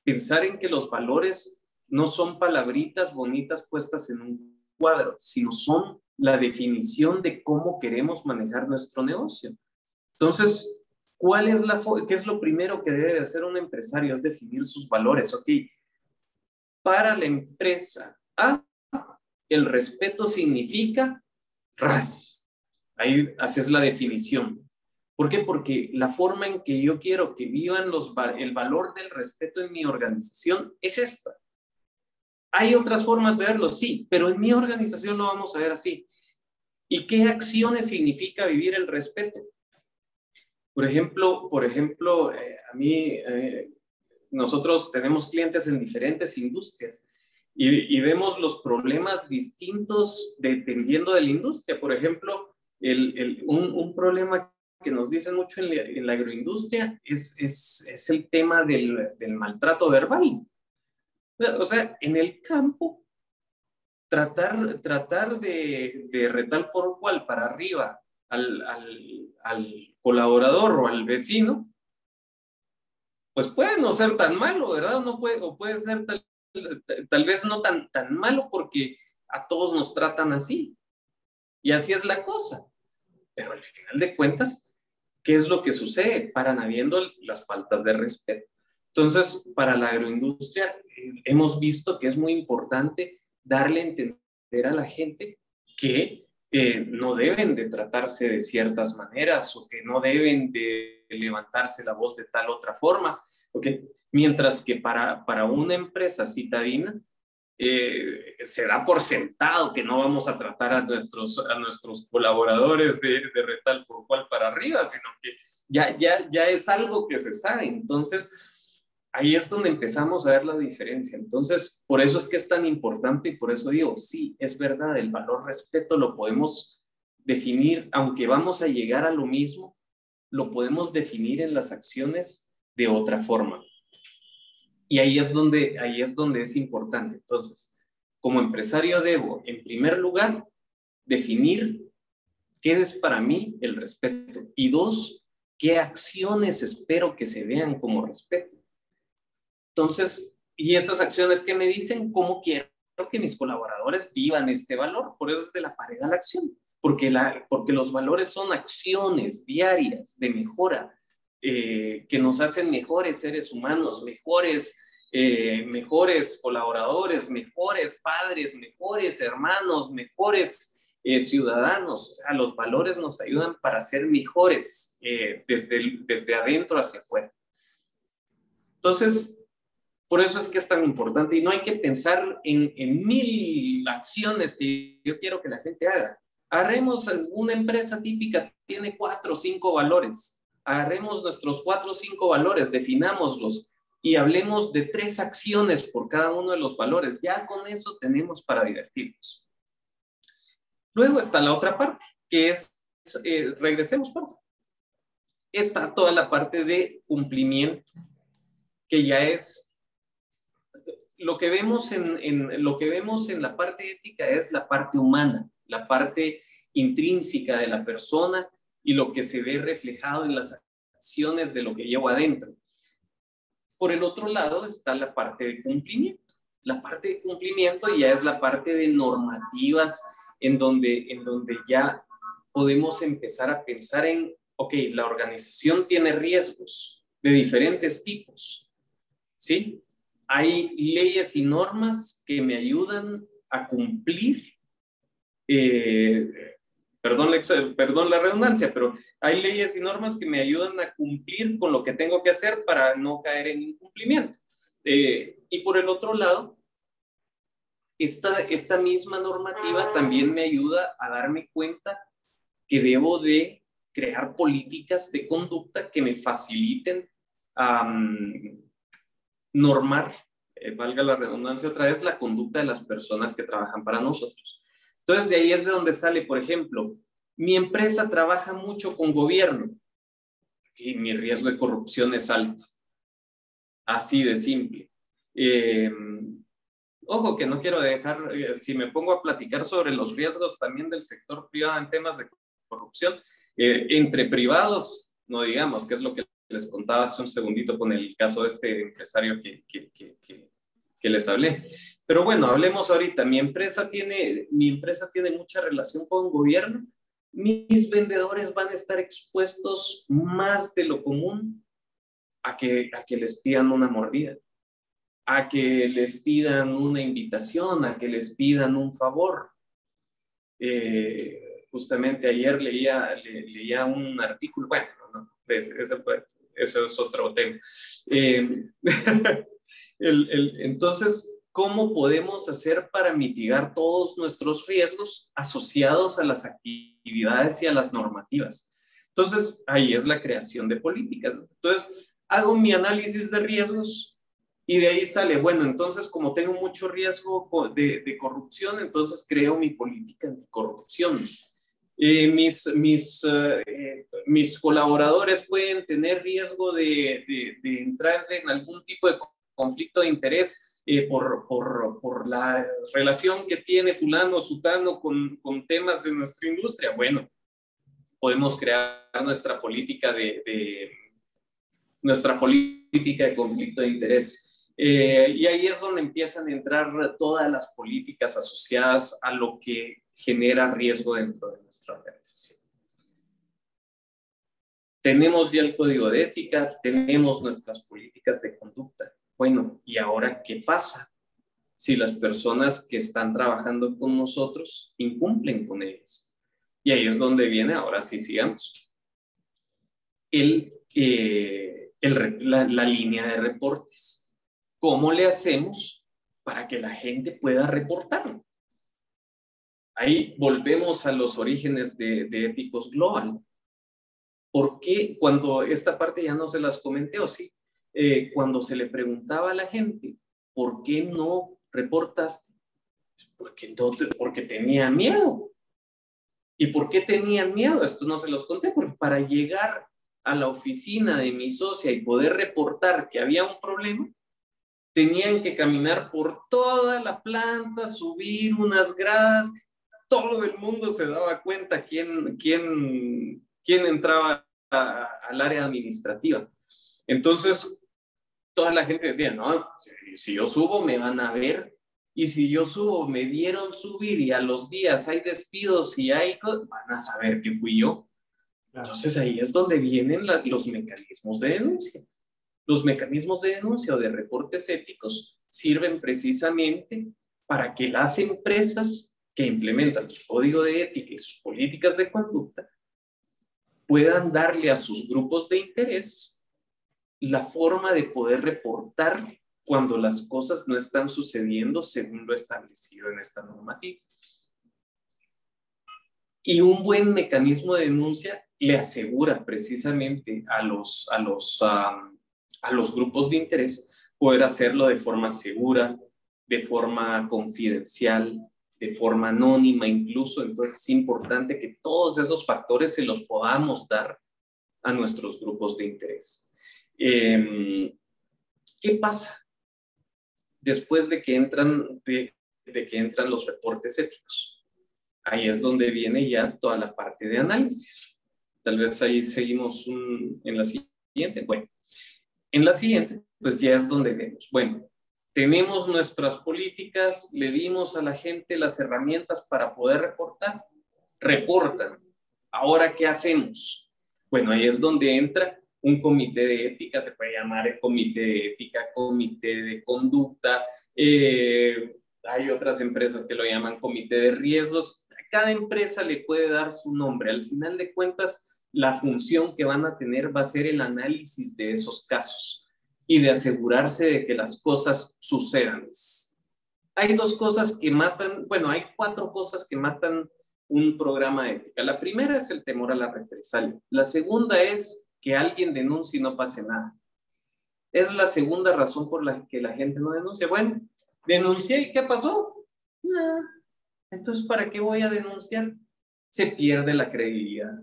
pensar en que los valores no son palabritas bonitas puestas en un cuadro, sino son la definición de cómo queremos manejar nuestro negocio. Entonces, ¿Cuál es la qué es lo primero que debe de hacer un empresario? Es definir sus valores. Ok, para la empresa A, el respeto significa RAS. Ahí haces la definición. ¿Por qué? Porque la forma en que yo quiero que vivan los, el valor del respeto en mi organización es esta. Hay otras formas de verlo, sí, pero en mi organización lo vamos a ver así. ¿Y qué acciones significa vivir el respeto? Por ejemplo, por ejemplo eh, a mí, eh, nosotros tenemos clientes en diferentes industrias y, vemos los problemas distintos dependiendo de la industria. Por ejemplo, el, un, problema que nos dicen mucho en la, agroindustria es, es, es, el tema del, del maltrato verbal. O sea, en el campo, tratar, tratar de, de retal por cual para arriba al, al, al, colaborador o al vecino, pues puede no ser tan malo, ¿verdad? No puede, o puede ser tal, tal vez no tan, tan malo porque a todos nos tratan así. Y así es la cosa. Pero al final de cuentas, ¿qué es lo que sucede? Paran habiendo las faltas de respeto. Entonces, para la agroindustria, eh, hemos visto que es muy importante darle a entender a la gente que no deben de tratarse de ciertas maneras o que no deben de levantarse la voz de tal otra forma. ¿okay? Mientras que para, para una empresa citadina, eh, se da por sentado que no vamos a tratar a nuestros, a nuestros colaboradores de, de retal por cual para arriba, sino que ya, ya, ya es algo que se sabe. Entonces, ahí es donde empezamos a ver la diferencia. Entonces, por eso es que es tan importante y por eso digo, sí, es verdad, el valor respeto lo podemos definir, aunque vamos a llegar a lo mismo, lo podemos definir en las acciones de otra forma. Y ahí es donde, ahí es, donde es importante. Entonces, como empresario debo, en primer lugar, definir qué es para mí el respeto y dos, qué acciones espero que se vean como respeto. Entonces, y esas acciones que me dicen cómo quiero que mis colaboradores vivan este valor. Por eso es de la pared a la acción, porque, la, porque los valores son acciones diarias de mejora eh, que nos hacen mejores seres humanos, mejores, eh, mejores colaboradores, mejores padres, mejores hermanos, mejores eh, ciudadanos. O sea, los valores nos ayudan para ser mejores desde, desde adentro hacia afuera. Entonces, por eso es que es tan importante y no hay que pensar en, mil acciones que yo quiero que la gente haga. Agarremos una empresa típica, tiene cuatro o cinco valores. Agarremos nuestros cuatro o cinco valores, definámoslos y hablemos de tres acciones por cada uno de los valores. Ya con eso tenemos para divertirnos. Luego está la otra parte, que es, eh, regresemos por favor. Está toda la parte de cumplimiento, que ya es lo que vemos en, en, lo que vemos en la parte ética es la parte humana, la parte intrínseca de la persona y lo que se ve reflejado en las acciones de lo que llevo adentro. Por el otro lado está la parte de cumplimiento. La parte de cumplimiento ya es la parte de normativas en donde, en donde ya podemos empezar a pensar en, ok, la organización tiene riesgos de diferentes tipos, ¿sí? Hay leyes y normas que me ayudan a cumplir eh, perdón, la redundancia, pero hay leyes y normas que me ayudan a cumplir con lo que tengo que hacer para no caer en incumplimiento. Eh, y por el otro lado, esta, misma normativa también me ayuda a darme cuenta que debo de crear políticas de conducta que me faciliten normar, eh, valga la redundancia otra vez, la conducta de las personas que trabajan para nosotros. Entonces, de ahí es de donde sale, por ejemplo, mi empresa trabaja mucho con gobierno y mi riesgo de corrupción es alto. Así de simple. Eh, ojo, que no quiero dejar, eh, si me pongo a platicar sobre los riesgos también del sector privado en temas de corrupción, eh, entre privados, no digamos, que es lo que les contaba hace un segundito con el caso de este empresario que, les hablé. Pero bueno, hablemos ahorita. Mi empresa tiene, mi empresa tiene mucha relación con gobierno. Mis vendedores van a estar expuestos más de lo común a que, a que les pidan una mordida, a que les pidan una invitación, a que les pidan un favor. Eh, justamente ayer leía, leía un artículo, bueno, no, eso es otro tema. Eh, entonces, ¿cómo podemos hacer para mitigar todos nuestros riesgos asociados a las actividades y a las normativas? Entonces, ahí es la creación de políticas. Entonces, hago mi análisis de riesgos y de ahí sale, bueno, entonces como tengo mucho riesgo de, corrupción, entonces creo mi política anticorrupción. Eh, mis colaboradores pueden tener riesgo de, de, entrar en algún tipo de conflicto de interés eh, por, por, por, la relación que tiene fulano, sutano con, con, temas de nuestra industria. Bueno, podemos crear nuestra política de, de nuestra política de conflicto de interés. Eh, y ahí es donde empiezan a entrar todas las políticas asociadas a lo que genera riesgo dentro de nuestra organización. Tenemos ya el código de ética, tenemos nuestras políticas de conducta. Bueno, ¿y ahora qué pasa? Si las personas que están trabajando con nosotros incumplen con ellas. Y ahí es donde viene, ahora sí sigamos, el, eh, la, línea de reportes. ¿Cómo le hacemos para que la gente pueda reportar? Ahí volvemos a los orígenes de, de Éticos Global. ¿Por qué cuando esta parte ya no se las comenté o sí? Eh, cuando se le preguntaba a la gente, ¿por qué no reportaste? Porque, porque tenía miedo. ¿Y por qué tenían miedo? Esto no se los conté, porque para llegar a la oficina de mi socia y poder reportar que había un problema, tenían que caminar por toda la planta, subir unas gradas, todo el mundo se daba cuenta quién, quién, quién entraba al área administrativa. Entonces, toda la gente decía, no, si yo subo me van a ver, y si yo subo me vieron subir y a los días hay despidos y hay, van a saber que fui yo. Entonces ahí es donde vienen los mecanismos de denuncia. Los mecanismos de denuncia o de reportes éticos sirven precisamente para que las empresas que implementan su código de ética y sus políticas de conducta puedan darle a sus grupos de interés la forma de poder reportar cuando las cosas no están sucediendo según lo establecido en esta normativa. Y un buen mecanismo de denuncia le asegura precisamente a los, a los, a los grupos de interés poder hacerlo de forma segura, de forma confidencial, de forma anónima incluso. Entonces es importante que todos esos factores se los podamos dar a nuestros grupos de interés. Em, ¿Qué pasa después de que entran, de, que entran los reportes éticos? Ahí es donde viene ya toda la parte de análisis. Tal vez ahí seguimos en la siguiente. Bueno, en la siguiente, pues ya es donde vemos, bueno, tenemos nuestras políticas, le dimos a la gente las herramientas para poder reportar, reportan. Ahora, ¿qué hacemos? Bueno, ahí es donde entra un comité de ética, se puede llamar comité de ética, comité de conducta, eh, hay otras empresas que lo llaman comité de riesgos, cada empresa le puede dar su nombre, al final de cuentas, la función que van a tener va a ser el análisis de esos casos y de asegurarse de que las cosas sucedan. Hay dos cosas que matan, bueno, hay cuatro cosas que matan un programa de ética. La primera es el temor a la represalia. La segunda es que alguien denuncie y no pase nada. Es la segunda razón por la que la gente no denuncia. Bueno, denuncié y ¿qué pasó? Nada. Entonces, ¿para qué voy a denunciar? Se pierde la credibilidad.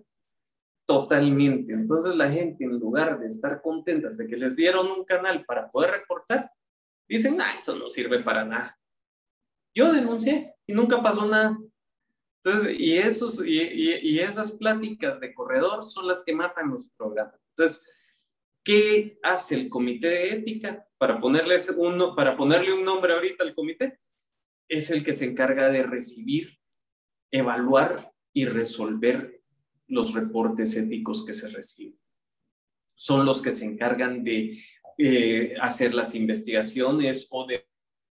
Totalmente. Entonces la gente, en lugar de estar contentas de que les dieron un canal para poder reportar, dicen, ah, eso no sirve para nada. Yo denuncié y nunca pasó nada. Entonces, y, esos, y, y, esas pláticas de corredor son las que matan los programas. Entonces, ¿qué hace el comité de ética para, ponerles para ponerle un nombre ahorita al comité? Es el que se encarga de recibir, evaluar y resolver los reportes éticos que se reciben. Son los que se encargan de eh, hacer las investigaciones o de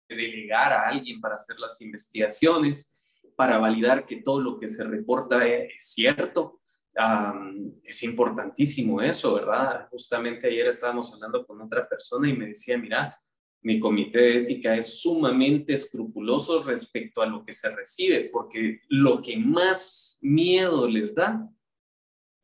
delegar a alguien para hacer las investigaciones, para validar que todo lo que se reporta es cierto. es importantísimo eso, ¿verdad? Justamente ayer estábamos hablando con otra persona y me decía, mira, mi comité de ética es sumamente escrupuloso respecto a lo que se recibe, porque lo que más miedo les da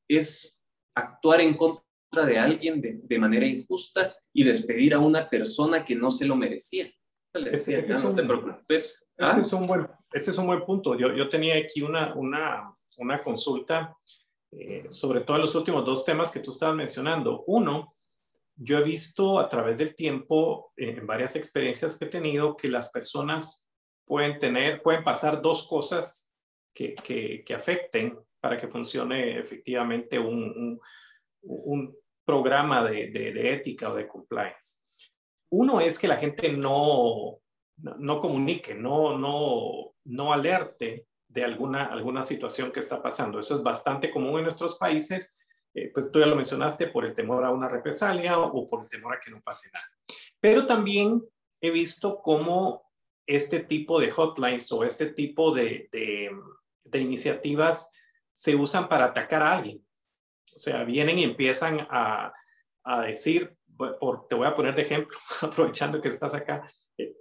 es actuar en contra de alguien de, manera injusta y despedir a una persona que no se lo merecía. ese, es un, ¿Ah? es un buen, ese es un buen punto. Yo, yo tenía aquí una, una, una consulta eh, sobre todo los últimos dos temas que tú estabas mencionando. Uno, yo he visto a través del tiempo, eh, en varias experiencias que he tenido, que las personas pueden tener, pueden pasar dos cosas que, que, que afecten para que funcione efectivamente un, un, programa de, de, ética o de compliance. Uno es que la gente no, no, comunique, no, no, no alerte de alguna, alguna situación que está pasando. Eso es bastante común en nuestros países, eh, pues tú ya lo mencionaste, por el temor a una represalia o, por el temor a que no pase nada. Pero también he visto cómo este tipo de hotlines o este tipo de, de, de iniciativas se usan para atacar a alguien. O sea, vienen y empiezan a, a decir, por, te voy a poner de ejemplo, aprovechando que estás acá,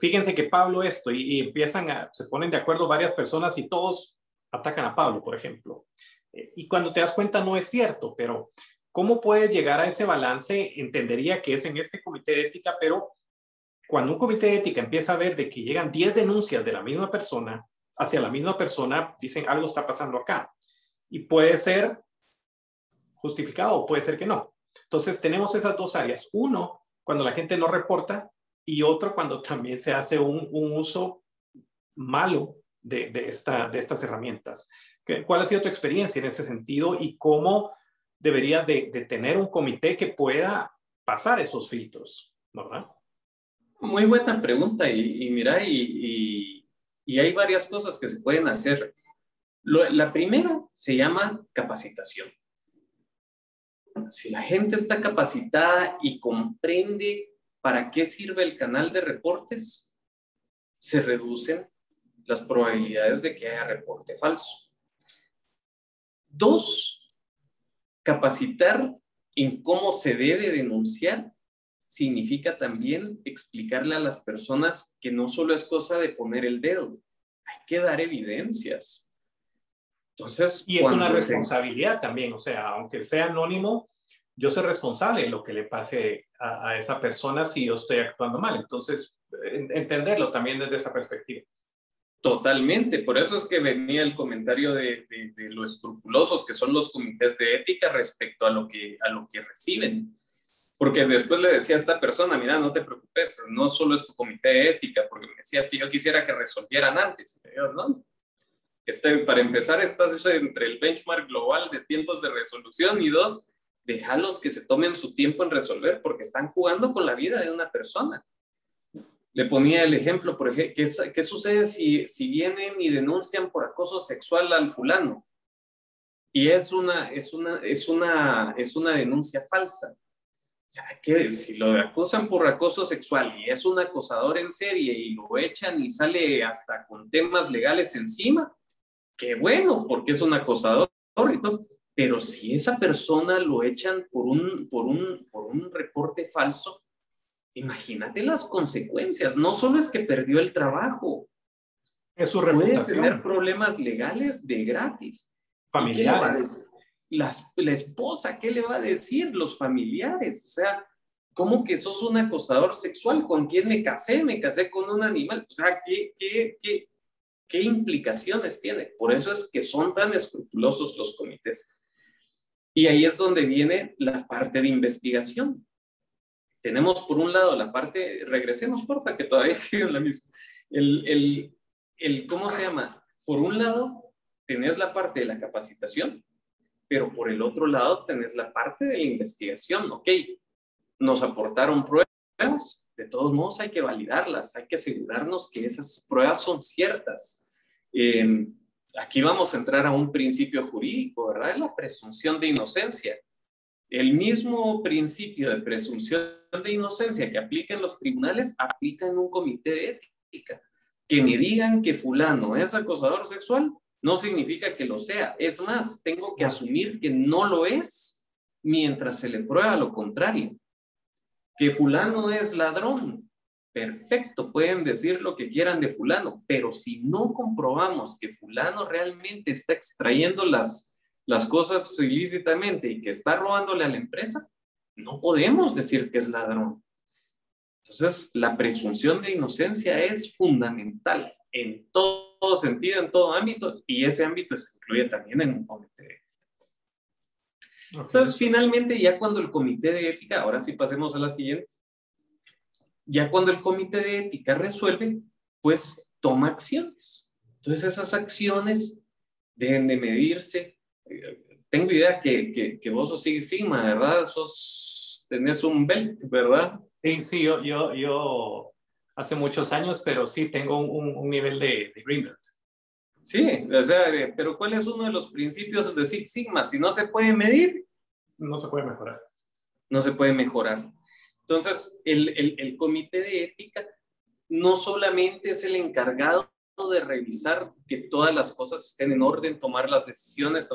fíjense que Pablo esto, y, empiezan a, se ponen de acuerdo varias personas y todos atacan a Pablo, por ejemplo. Eh, y cuando te das cuenta no es cierto, pero ¿cómo puedes llegar a ese balance? Entendería que es en este comité de ética, pero cuando un comité de ética empieza a ver de que llegan 10 denuncias de la misma persona hacia la misma persona, dicen algo está pasando acá y puede ser justificado o puede ser que no. Entonces tenemos esas dos áreas. Uno, cuando la gente no reporta y otro cuando también se hace un, uso malo de, esta, de estas herramientas. ¿Cuál ha sido tu experiencia en ese sentido y cómo debería de, tener un comité que pueda pasar esos filtros? ¿verdad? Muy buena pregunta y, mira, y, y, hay varias cosas que se pueden hacer la primera se llama capacitación. Si la gente está capacitada y comprende para qué sirve el canal de reportes, se reducen las probabilidades de que haya reporte falso. Dos, capacitar en cómo se debe denunciar significa también explicarle a las personas que no solo es cosa de poner el dedo, hay que dar evidencias Entonces, y es una responsabilidad también, o sea, aunque sea anónimo, yo soy responsable de lo que le pase a, esa persona si yo estoy actuando mal. Entonces, entenderlo también desde esa perspectiva. Totalmente, por eso es que venía el comentario de, de, lo escrupulosos que son los comités de ética respecto a lo que, a lo que reciben. Porque después le decía a esta persona, mira, no te preocupes, no solo es tu comité de ética, porque me decías que yo quisiera que resolvieran antes. ¿no? Este, para empezar, estás entre el benchmark global de tiempos de resolución y dos, déjalos que se tomen su tiempo en resolver porque están jugando con la vida de una persona. Le ponía el ejemplo, por ejemplo, ¿qué, qué sucede si, si vienen y denuncian por acoso sexual al fulano? Y es una, es una, es una, es una denuncia falsa. O sea, que si lo acusan por acoso sexual y es un acosador en serie y lo echan y sale hasta con temas legales encima, qué bueno, porque es un acosador y todo. Pero si esa persona lo echan por un, por un, por un reporte falso, imagínate las consecuencias. No solo es que perdió el trabajo, es su reputación. Puede tener problemas legales de gratis. Familiares. La, la, esposa, ¿qué le va a decir? Los familiares. O sea, ¿cómo que sos un acosador sexual? ¿Con quién me casé? Me casé con un animal. O sea, ¿qué, qué, qué, qué implicaciones tiene? Por eso es que son tan escrupulosos los comités. Y ahí es donde viene la parte de investigación. Tenemos por un lado la parte, regresemos porfa, que todavía sigue la misma. El, el, el, ¿cómo se llama? Por un lado, tenés la parte de la capacitación, pero por el otro lado tenés la parte de investigación. Ok, nos aportaron pruebas, de todos modos hay que validarlas, hay que asegurarnos que esas pruebas son ciertas. Eh, aquí vamos a entrar a un principio jurídico, ¿verdad? Es la presunción de inocencia. El mismo principio de presunción de inocencia que aplica en los tribunales, aplica en un comité de ética. Que me digan que fulano es acosador sexual no significa que lo sea. Es más, tengo que asumir que no lo es mientras se le prueba lo contrario. Que fulano es ladrón, perfecto, pueden decir lo que quieran de fulano, pero si no comprobamos que fulano realmente está extrayendo las, las cosas ilícitamente y que está robándole a la empresa, no podemos decir que es ladrón. Entonces, la presunción de inocencia es fundamental en todo sentido, en todo ámbito, y ese ámbito se incluye también en un comité de ética. Entonces, finalmente, ya cuando el comité de ética, ahora sí pasemos a la siguiente, ya cuando el comité de ética resuelve, pues toma acciones. Entonces esas acciones deben de medirse. Tengo idea que, que, que vos sos Sigma, ¿verdad? Sos, tenés un belt, ¿verdad? Sí, sí, yo, yo, yo hace muchos años, pero sí tengo un, un nivel de, de Green Belt. Sí, o sea, pero ¿cuál es uno de los principios de Six Sigma? Si no se puede medir, no se puede mejorar. No se puede mejorar. Entonces, el, comité de ética no solamente es el encargado de revisar que todas las cosas estén en orden, tomar las decisiones,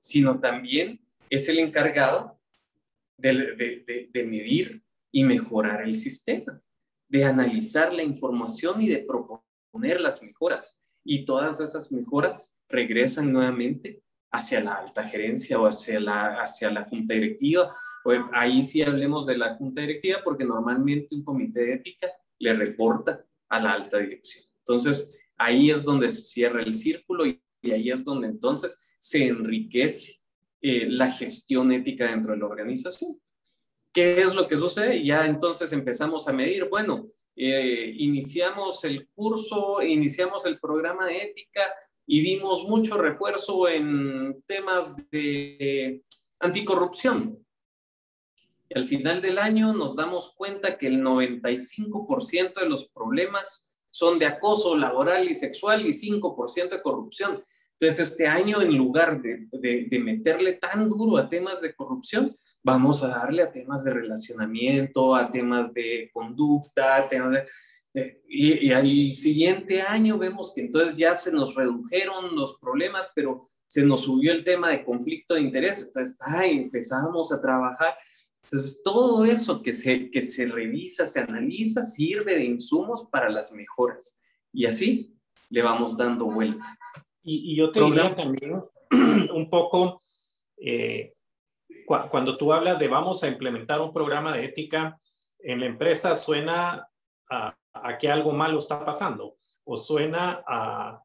sino también es el encargado de, medir y mejorar el sistema, de analizar la información y de proponer las mejoras. Y todas esas mejoras regresan nuevamente hacia la alta gerencia o hacia la, hacia la junta directiva ahí sí hablemos de la junta directiva porque normalmente un comité de ética le reporta a la alta dirección. Entonces, ahí es donde se cierra el círculo y, ahí es donde entonces se enriquece eh, la gestión ética dentro de la organización. ¿Qué es lo que sucede? Ya entonces empezamos a medir, bueno, eh, iniciamos el curso, iniciamos el programa de ética y dimos mucho refuerzo en temas de anticorrupción al final del año nos damos cuenta que el 95% de los problemas son de acoso laboral y sexual y 5% de corrupción. Entonces, este año, en lugar de, de, meterle tan duro a temas de corrupción, vamos a darle a temas de relacionamiento, a temas de conducta, a temas de, y, al siguiente año vemos que entonces ya se nos redujeron los problemas, pero se nos subió el tema de conflicto de interés. Entonces, ahí empezamos a trabajar entonces, todo eso que se, que se revisa, se analiza, sirve de insumos para las mejoras. Y así le vamos dando vuelta. Y, yo te diría también, un poco, eh, cuando tú hablas de vamos a implementar un programa de ética en la empresa, suena a, que algo malo está pasando o suena a,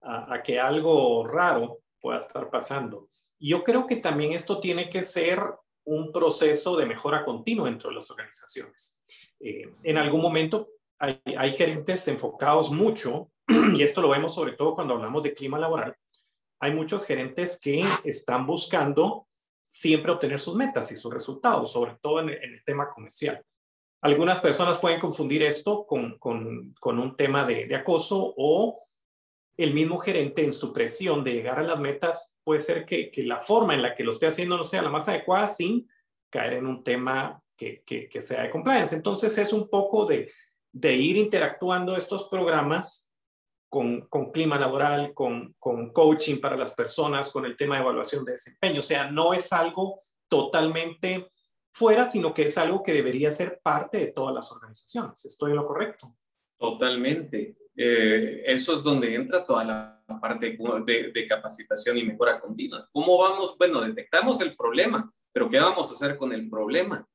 a, que algo raro pueda estar pasando. Y yo creo que también esto tiene que ser un proceso de mejora continua dentro de las organizaciones. Eh, en algún momento hay, gerentes enfocados mucho, y esto lo vemos sobre todo cuando hablamos de clima laboral, hay muchos gerentes que están buscando siempre obtener sus metas y sus resultados, sobre todo en, el tema comercial. Algunas personas pueden confundir esto con, con, un tema de, acoso o el mismo gerente en su presión de llegar a las metas puede ser que, que, la forma en la que lo esté haciendo no sea la más adecuada sin caer en un tema que, que sea de compliance. Entonces es un poco de, de ir interactuando estos programas con, clima laboral, con, coaching para las personas, con el tema de evaluación de desempeño. O sea, no es algo totalmente fuera, sino que es algo que debería ser parte de todas las organizaciones. ¿Estoy en lo correcto? Totalmente. Eh, eso es donde entra toda la parte de, capacitación y mejora continua. ¿Cómo vamos? Bueno, detectamos el problema, pero ¿qué vamos a hacer con el problema?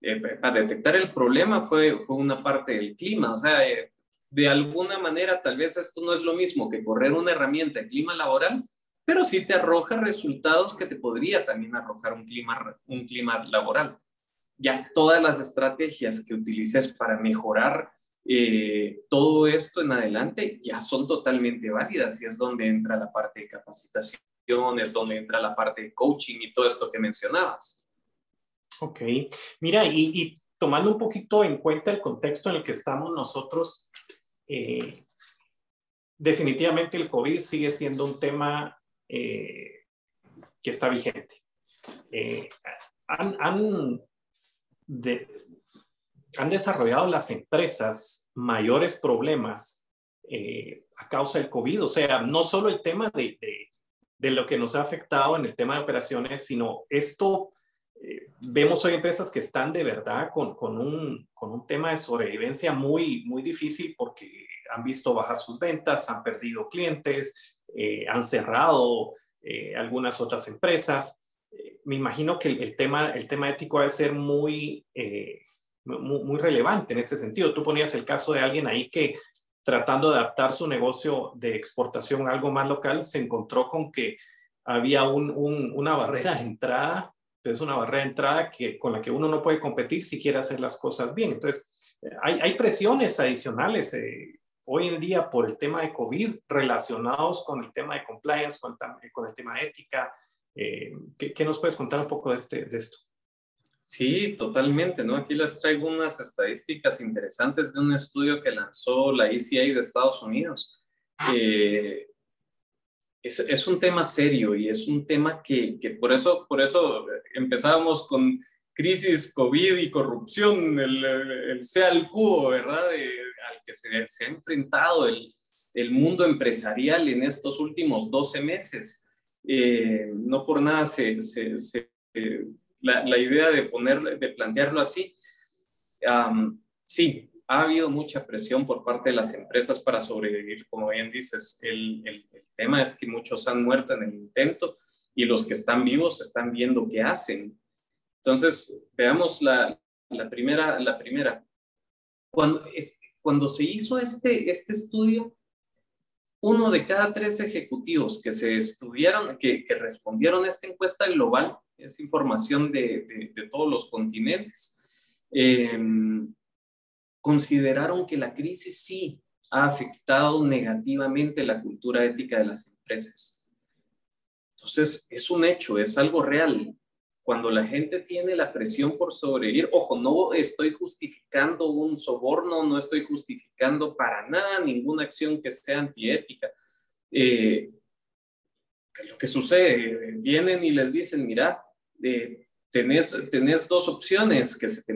Eh, para detectar el problema fue, fue una parte del clima, o sea, eh, de alguna manera tal vez esto no es lo mismo que correr una herramienta de clima laboral, pero sí te arroja resultados que te podría también arrojar un clima, un clima laboral. Ya todas las estrategias que utilices para mejorar eh, todo esto en adelante ya son totalmente válidas y es donde entra la parte de capacitación, es donde entra la parte de coaching y todo esto que mencionabas. Ok, mira, y, y tomando un poquito en cuenta el contexto en el que estamos nosotros, eh, definitivamente el COVID sigue siendo un tema eh, que está vigente. Eh, han, han, han, desarrollado las empresas mayores problemas a causa del COVID. O sea, no solo el tema de, de, de, lo que nos ha afectado en el tema de operaciones, sino esto vemos hoy empresas que están de verdad con, con, un, con, un, tema de sobrevivencia muy, muy difícil porque han visto bajar sus ventas, han perdido clientes, eh, han cerrado eh, algunas otras empresas. Eh, me imagino que el, tema, el tema ético debe ser muy, muy, muy relevante en este sentido. Tú ponías el caso de alguien ahí que tratando de adaptar su negocio de exportación a algo más local, se encontró con que había un, un, una barrera de entrada es una barrera de entrada que, con la que uno no puede competir si quiere hacer las cosas bien. Entonces, hay, hay presiones adicionales eh, hoy en día por el tema de COVID relacionados con el tema de compliance, con, con el tema de ética. Eh, ¿qué, nos puedes contar un poco de, este, de esto? Sí, totalmente, ¿no? Aquí les traigo unas estadísticas interesantes de un estudio que lanzó la ECA de Estados Unidos. Eh, es, un tema serio y es un tema que, que, por, eso, por eso empezábamos con crisis, COVID y corrupción, el, el sea el cubo, ¿verdad? al que se, se, ha enfrentado el, el, mundo empresarial en estos últimos 12 meses. Eh, no por nada se, se, eh, la, la, idea de, poner, de plantearlo así. sí, ha habido mucha presión por parte de las empresas para sobrevivir, como bien dices. El, el, tema es que muchos han muerto en el intento y los que están vivos están viendo qué hacen. Entonces, veamos la, la primera. La primera. Cuando, es, cuando se hizo este, este estudio, uno de cada tres ejecutivos que se estudiaron, que, que respondieron a esta encuesta global, es información de, de, de todos los continentes, eh, consideraron que la crisis sí ha afectado negativamente la cultura ética de las empresas. Entonces, es un hecho, es algo real. Cuando la gente tiene la presión por sobrevivir, ojo, no estoy justificando un soborno, no estoy justificando para nada ninguna acción que sea antiética. Eh, lo que sucede, vienen y les dicen, mira, eh, tenés, tenés dos opciones, que se te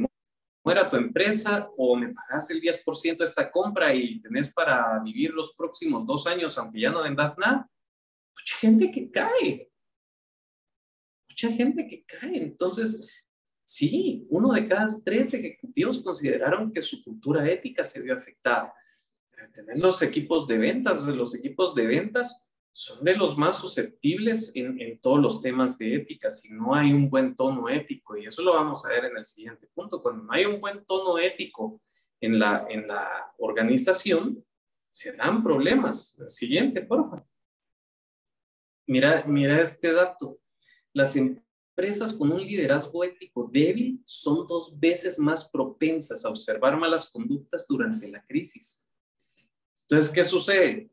muera tu empresa o me pagas el 10% de esta compra y tenés para vivir los próximos dos años aunque ya no vendas nada. Mucha gente que cae. Mucha gente que cae. Entonces, sí, uno de cada tres ejecutivos consideraron que su cultura ética se vio afectada. Tener los equipos de ventas, los equipos de ventas son de los más susceptibles en, todos los temas de ética, si no hay un buen tono ético, y eso lo vamos a ver en el siguiente punto, cuando no hay un buen tono ético en la, en la organización, se dan problemas. Siguiente, por favor. Mira, mira este dato. Las empresas con un liderazgo ético débil son dos veces más propensas a observar malas conductas durante la crisis. Entonces, ¿qué sucede?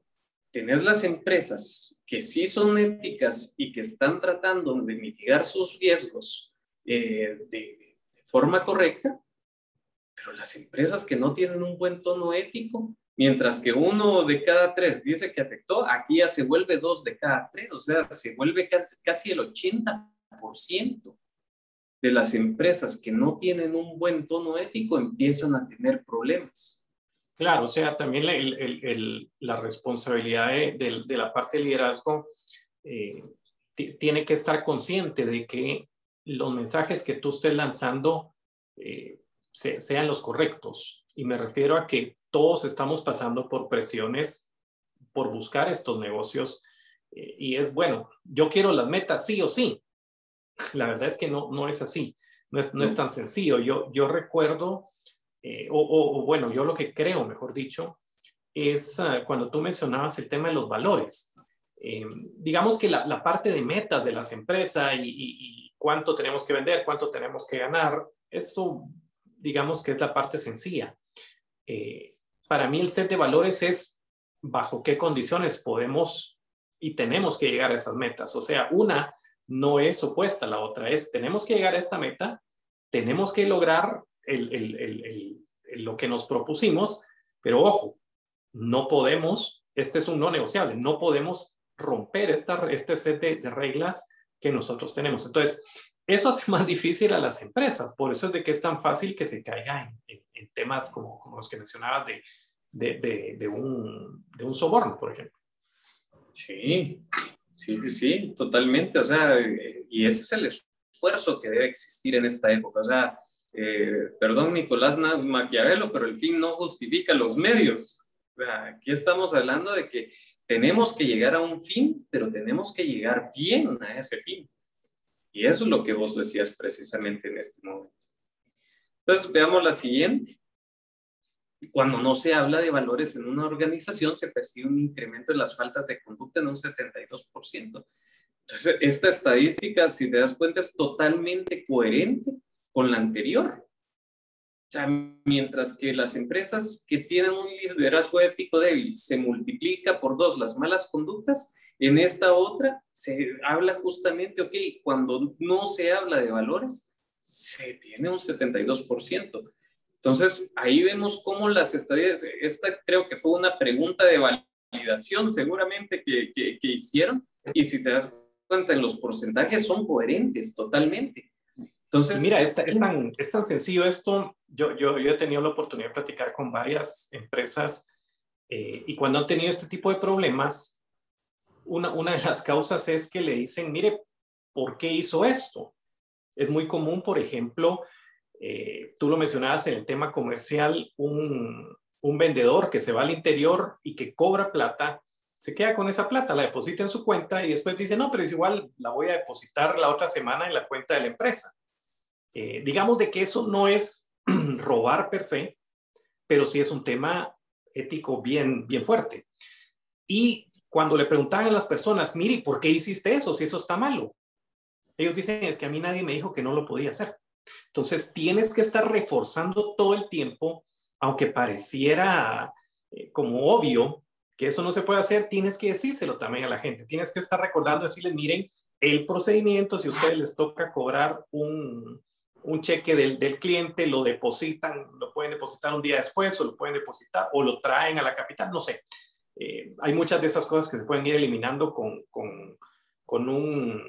Tenés las empresas que sí son éticas y que están tratando de mitigar sus riesgos eh, de, forma correcta, pero las empresas que no tienen un buen tono ético, mientras que uno de cada tres dice que afectó, aquí ya se vuelve dos de cada tres, o sea, se vuelve casi, casi el 80% de las empresas que no tienen un buen tono ético empiezan a tener problemas. Claro, o sea, también la responsabilidad de, la parte de liderazgo eh, tiene que estar consciente de que los mensajes que tú estés lanzando eh, sean los correctos. Y me refiero a que todos estamos pasando por presiones por buscar estos negocios. Eh, y es bueno, yo quiero las metas sí o sí. La verdad es que no, no es así, no es, no es tan sencillo. Yo, yo recuerdo eh, o, bueno, yo lo que creo, mejor dicho, es ah, cuando tú mencionabas el tema de los valores. Eh, digamos que la, parte de metas de las empresas y, cuánto tenemos que vender, cuánto tenemos que ganar, eso digamos que es la parte sencilla. Eh, para mí el set de valores es bajo qué condiciones podemos y tenemos que llegar a esas metas. O sea, una no es opuesta a la otra, es tenemos que llegar a esta meta, tenemos que lograr lo que nos propusimos, pero ojo, no podemos, este es un no negociable, no podemos romper esta, este set de, reglas que nosotros tenemos. Entonces, eso hace más difícil a las empresas, por eso es de que es tan fácil que se caiga en, temas como, como, los que mencionabas de, de, de, un, de un soborno, por ejemplo. Sí, sí, sí, sí, totalmente. O sea, y ese es el esfuerzo que debe existir en esta época. O sea, eh, perdón Nicolás Maquiavelo, pero el fin no justifica los medios. Aquí estamos hablando de que tenemos que llegar a un fin, pero tenemos que llegar bien a ese fin. Y eso es lo que vos decías precisamente en este momento. Entonces, veamos la siguiente. Cuando no se habla de valores en una organización, se percibe un incremento en las faltas de conducta en un 72%. Entonces, esta estadística, si te das cuenta, es totalmente coherente con la anterior. O sea, mientras que las empresas que tienen un liderazgo ético débil se multiplica por dos las malas conductas, en esta otra se habla justamente, ok, cuando no se habla de valores, se tiene un 72%. Entonces, ahí vemos cómo las estadísticas, esta creo que fue una pregunta de validación seguramente que, que, que hicieron, y si te das cuenta en los porcentajes son coherentes totalmente. Entonces, mira, es, tan, es tan sencillo esto. Yo, yo, yo he tenido la oportunidad de platicar con varias empresas eh, y cuando han tenido este tipo de problemas, una, una de las causas es que le dicen, mire, ¿por qué hizo esto? Es muy común, por ejemplo, eh, tú lo mencionabas en el tema comercial, un, un vendedor que se va al interior y que cobra plata, se queda con esa plata, la deposita en su cuenta y después dice, no, pero es igual, la voy a depositar la otra semana en la cuenta de la empresa. Eh, digamos de que eso no es robar per se, pero sí es un tema ético bien, bien fuerte. Y cuando le preguntaban a las personas, mire, ¿por qué hiciste eso si eso está malo? Ellos dicen, es que a mí nadie me dijo que no lo podía hacer. Entonces, tienes que estar reforzando todo el tiempo, aunque pareciera eh, como obvio que eso no se puede hacer, tienes que decírselo también a la gente. Tienes que estar recordando, decirles, miren, el procedimiento, si a ustedes les toca cobrar un, un cheque del, del, cliente, lo depositan, lo pueden depositar un día después o lo pueden depositar o lo traen a la capital, no sé. Eh, hay muchas de esas cosas que se pueden ir eliminando con, con, con, un,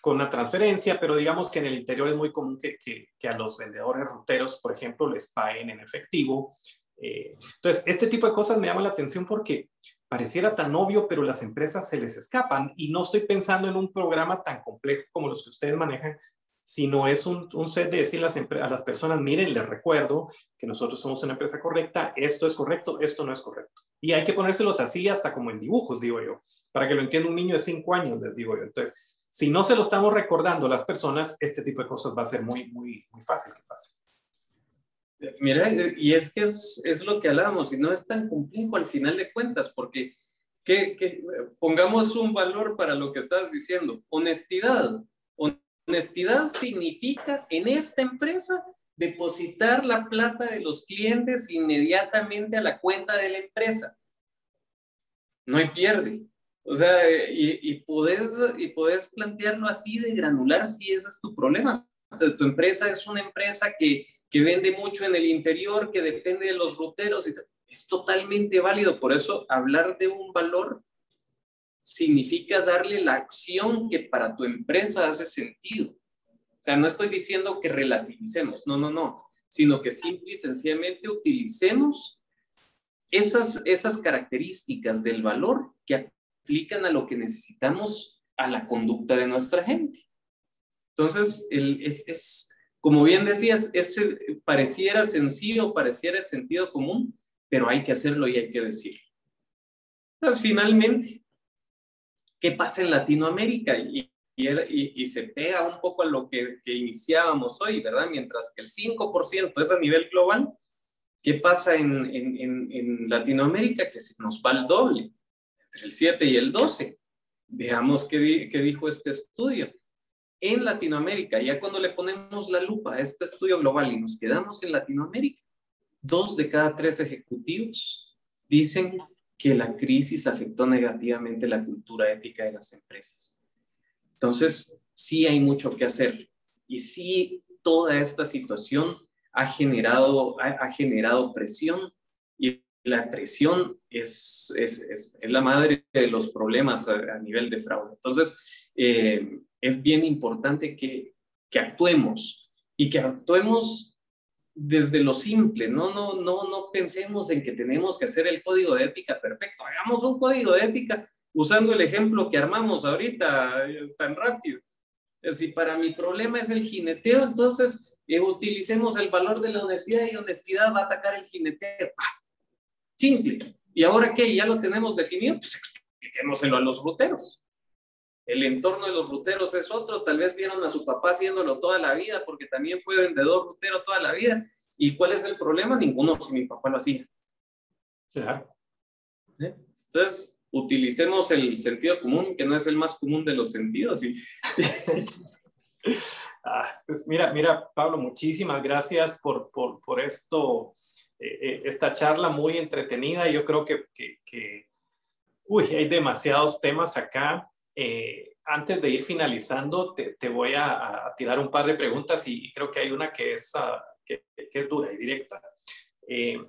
con una transferencia, pero digamos que en el interior es muy común que, que, a los vendedores ruteros, por ejemplo, les paguen en efectivo. Eh, entonces, este tipo de cosas me llama la atención porque pareciera tan obvio, pero las empresas se les escapan y no estoy pensando en un programa tan complejo como los que ustedes manejan, sino es un, un set de decir a las personas, miren, les recuerdo que nosotros somos una empresa correcta, esto es correcto, esto no es correcto. Y hay que ponérselos así hasta como en dibujos, digo yo, para que lo entienda un niño de cinco años, les digo yo. Entonces, si no se lo estamos recordando a las personas, este tipo de cosas va a ser muy, muy, muy fácil que pase. Mira, y es que es, es lo que hablamos, y no es tan complejo al final de cuentas, porque que, pongamos un valor para lo que estás diciendo. Honestidad. Honestidad significa en esta empresa depositar la plata de los clientes inmediatamente a la cuenta de la empresa. No hay pierde. O sea, y, y, puedes, y puedes plantearlo así de granular si ese es tu problema. Tu, empresa es una empresa que, que, vende mucho en el interior, que depende de los ruteros. Es totalmente válido. Por eso hablar de un valor significa darle la acción que para tu empresa hace sentido. O sea, no estoy diciendo que relativicemos, no, no, no, sino que simple y sencillamente utilicemos esas, esas características del valor que aplican a lo que necesitamos a la conducta de nuestra gente. Entonces, es, es, como bien decías, es, pareciera sencillo, pareciera sentido común, pero hay que hacerlo y hay que decirlo. Entonces, finalmente, ¿qué pasa en Latinoamérica? Y, y, se pega un poco a lo que, iniciábamos hoy, ¿verdad? Mientras que el 5% es a nivel global, ¿qué pasa en, en, en, Latinoamérica? Que se nos va el doble, entre el 7 y el 12. Veamos qué, qué dijo este estudio. En Latinoamérica, ya cuando le ponemos la lupa a este estudio global y nos quedamos en Latinoamérica, dos de cada tres ejecutivos dicen que la crisis afectó negativamente la cultura ética de las empresas. Entonces, sí hay mucho que hacer y sí toda esta situación ha generado, ha, generado presión y la presión es, es, es, la madre de los problemas a, nivel de fraude. Entonces, eh, es bien importante que, que actuemos y que actuemos desde lo simple, no, no, no, no pensemos en que tenemos que hacer el código de ética perfecto, hagamos un código de ética usando el ejemplo que armamos ahorita eh, tan rápido. Si para mi problema es el jineteo, entonces eh, utilicemos el valor de la honestidad y honestidad va a atacar el jineteo. Simple. ¿Y ahora qué? ¿Ya lo tenemos definido? Pues expliquémoselo a los ruteros. El entorno de los ruteros es otro. Tal vez vieron a su papá haciéndolo toda la vida porque también fue vendedor rutero toda la vida. ¿Y cuál es el problema? Ninguno, si mi papá lo hacía. Claro. ¿Eh? Entonces, utilicemos el sentido común, que no es el más común de los sentidos. ah, pues mira, mira, Pablo, muchísimas gracias por, por, por esto, eh, eh, esta charla muy entretenida. Yo creo que, que, que, uy, hay demasiados temas acá. Eh, antes de ir finalizando, te, voy a, tirar un par de preguntas y creo que hay una que es, ah, que, es dura y directa. Eh,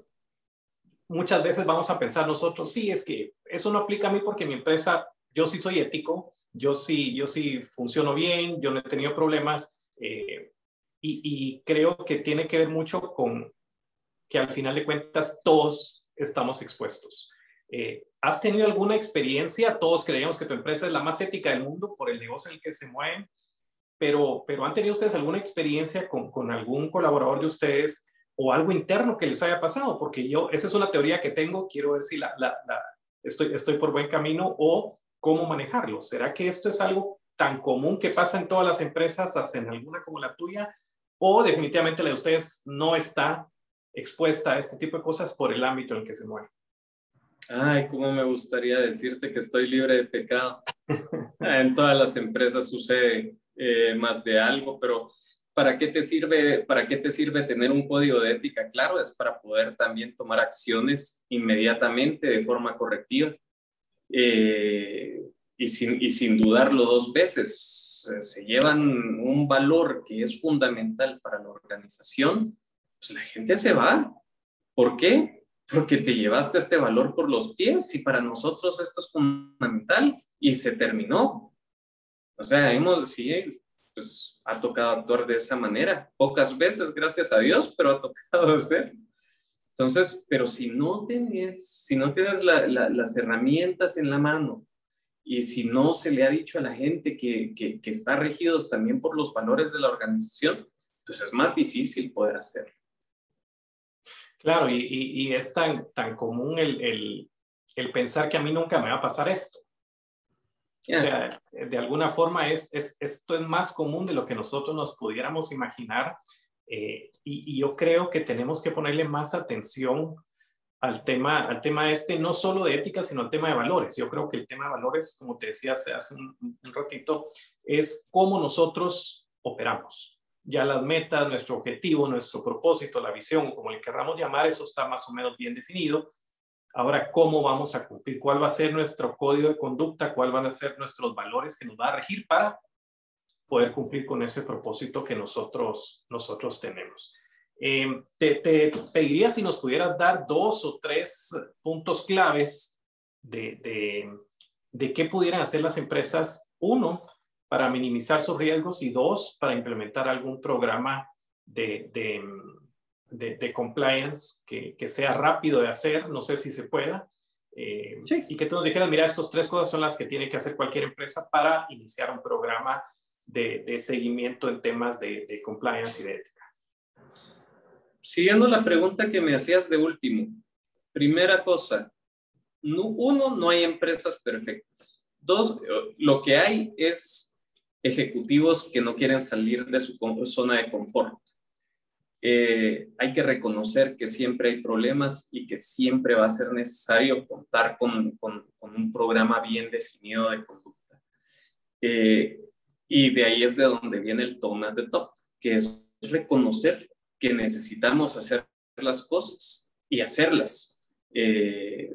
muchas veces vamos a pensar nosotros, sí, es que eso no aplica a mí porque mi empresa, yo sí soy ético, yo sí, yo sí funciono bien, yo no he tenido problemas eh, y, y creo que tiene que ver mucho con que al final de cuentas todos estamos expuestos. Eh, ¿Has tenido alguna experiencia? Todos creemos que tu empresa es la más ética del mundo por el negocio en el que se mueven, pero, pero ¿han tenido ustedes alguna experiencia con, algún colaborador de ustedes o algo interno que les haya pasado? Porque yo, esa es una teoría que tengo, quiero ver si la, la, estoy, estoy por buen camino o cómo manejarlo. ¿Será que esto es algo tan común que pasa en todas las empresas, hasta en alguna como la tuya? ¿O definitivamente la de ustedes no está expuesta a este tipo de cosas por el ámbito en el que se mueve? Ay, cómo me gustaría decirte que estoy libre de pecado. en todas las empresas sucede eh, más de algo, pero ¿para qué te sirve, para qué te sirve tener un código de ética? Claro, es para poder también tomar acciones inmediatamente de forma correctiva. Eh, y, sin, y sin dudarlo dos veces, se llevan un valor que es fundamental para la organización, pues la gente se va. ¿Por qué? Porque te llevaste este valor por los pies y para nosotros esto es fundamental y se terminó. O sea, hemos, sí, pues ha tocado actuar de esa manera, pocas veces, gracias a Dios, pero ha tocado hacer. Entonces, pero si no tienes, si no tienes las herramientas en la mano y si no se le ha dicho a la gente que, que, está regidos también por los valores de la organización, pues es más difícil poder hacerlo. Claro, y, y, es tan, tan común el, el, el, pensar que a mí nunca me va a pasar esto. O sea, de alguna forma es, es, esto es más común de lo que nosotros nos pudiéramos imaginar eh, y, y, yo creo que tenemos que ponerle más atención al tema, al tema este, no solo de ética, sino al tema de valores. Yo creo que el tema de valores, como te decía hace, hace un, un ratito, es cómo nosotros operamos. Ya las metas, nuestro objetivo, nuestro propósito, la visión, como le querramos llamar, eso está más o menos bien definido. Ahora, ¿cómo vamos a cumplir? ¿Cuál va a ser nuestro código de conducta? ¿Cuál van a ser nuestros valores que nos va a regir para poder cumplir con ese propósito que nosotros, nosotros tenemos? Eh, te, pediría si nos pudieras dar dos o tres puntos claves de, de, qué pudieran hacer las empresas, uno, para minimizar sus riesgos y dos, para implementar algún programa de, de compliance que, que, sea rápido de hacer, no sé si se pueda. Eh, y que tú nos dijeras, mira, estas tres cosas son las que tiene que hacer cualquier empresa para iniciar un programa de, seguimiento en temas de compliance y de ética siguiendo la pregunta que me hacías de último, primera cosa, uno, no hay empresas perfectas. Dos, lo que hay es ejecutivos que no quieren salir de su zona de confort. Eh, hay que reconocer que siempre hay problemas y que siempre va a ser necesario contar con, un programa bien definido de conducta. Eh, y de ahí es de donde viene el tone at the top, que es reconocer que necesitamos hacer las cosas y hacerlas. Eh,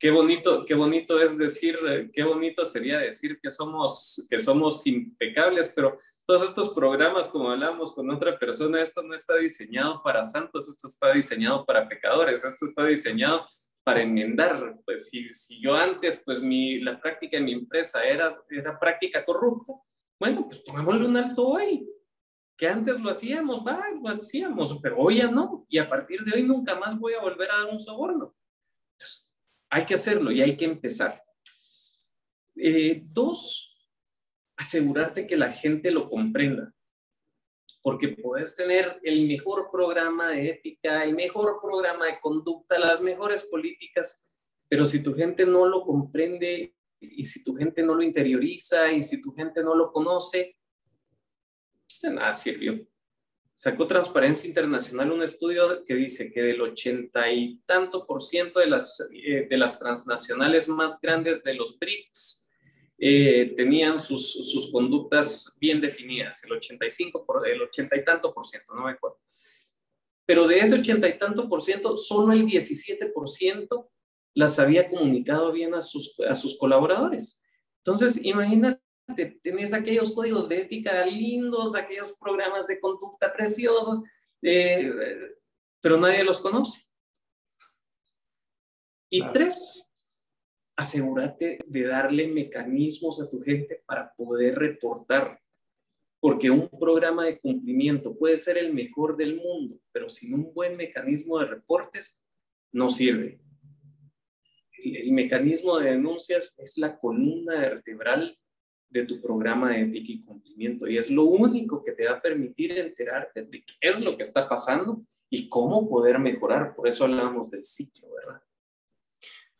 qué bonito, qué bonito es decir, qué bonito sería decir que somos, que somos impecables, pero todos estos programas, como hablamos con otra persona, esto no está diseñado para santos, esto está diseñado para pecadores, esto está diseñado para enmendar. Pues si, si yo antes, pues mi, la práctica en mi empresa era, era práctica corrupta, bueno, pues pongámosle un alto hoy que antes lo hacíamos, va, lo hacíamos, pero hoy ya no, y a partir de hoy nunca más voy a volver a dar un soborno. Hay que hacerlo y hay que empezar. Eh, dos, asegurarte que la gente lo comprenda, porque puedes tener el mejor programa de ética, el mejor programa de conducta, las mejores políticas, pero si tu gente no lo comprende y si tu gente no lo interioriza y si tu gente no lo conoce, pues de nada sirvió. Sacó Transparencia Internacional un estudio que dice que del ochenta y tanto por ciento de las, eh, de las transnacionales más grandes de los BRICS eh, tenían sus, sus, conductas bien definidas, el 85 por, el 80 y tanto por ciento, no me acuerdo. Pero de ese ochenta y tanto por ciento, solo el 17 por ciento las había comunicado bien a sus, a sus colaboradores. Entonces, imagínate tenés aquellos códigos de ética lindos, aquellos programas de conducta preciosos, eh, pero nadie los conoce. Y tres, asegúrate de darle mecanismos a tu gente para poder reportar, porque un programa de cumplimiento puede ser el mejor del mundo, pero sin un buen mecanismo de reportes no sirve. El, el mecanismo de denuncias es la columna vertebral de tu programa de ética y cumplimiento. Y es lo único que te va a permitir enterarte de qué es lo que está pasando y cómo poder mejorar. Por eso hablamos del ciclo, ¿verdad?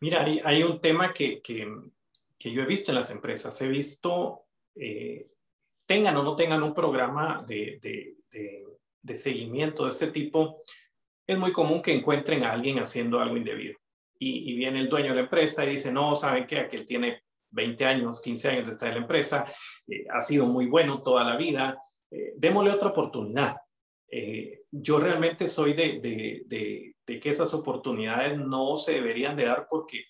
Mira, hay, hay un tema que, que, que, yo he visto en las empresas. He visto, eh, tengan o no tengan un programa de, de, de, seguimiento de este tipo, es muy común que encuentren a alguien haciendo algo indebido. Y, viene el dueño de la empresa y dice, no, ¿saben qué? Aquel tiene 20 años, 15 años de estar en la empresa, eh, ha sido muy bueno toda la vida, eh, démosle otra oportunidad. Eh, yo realmente soy de, de, de, de, que esas oportunidades no se deberían de dar porque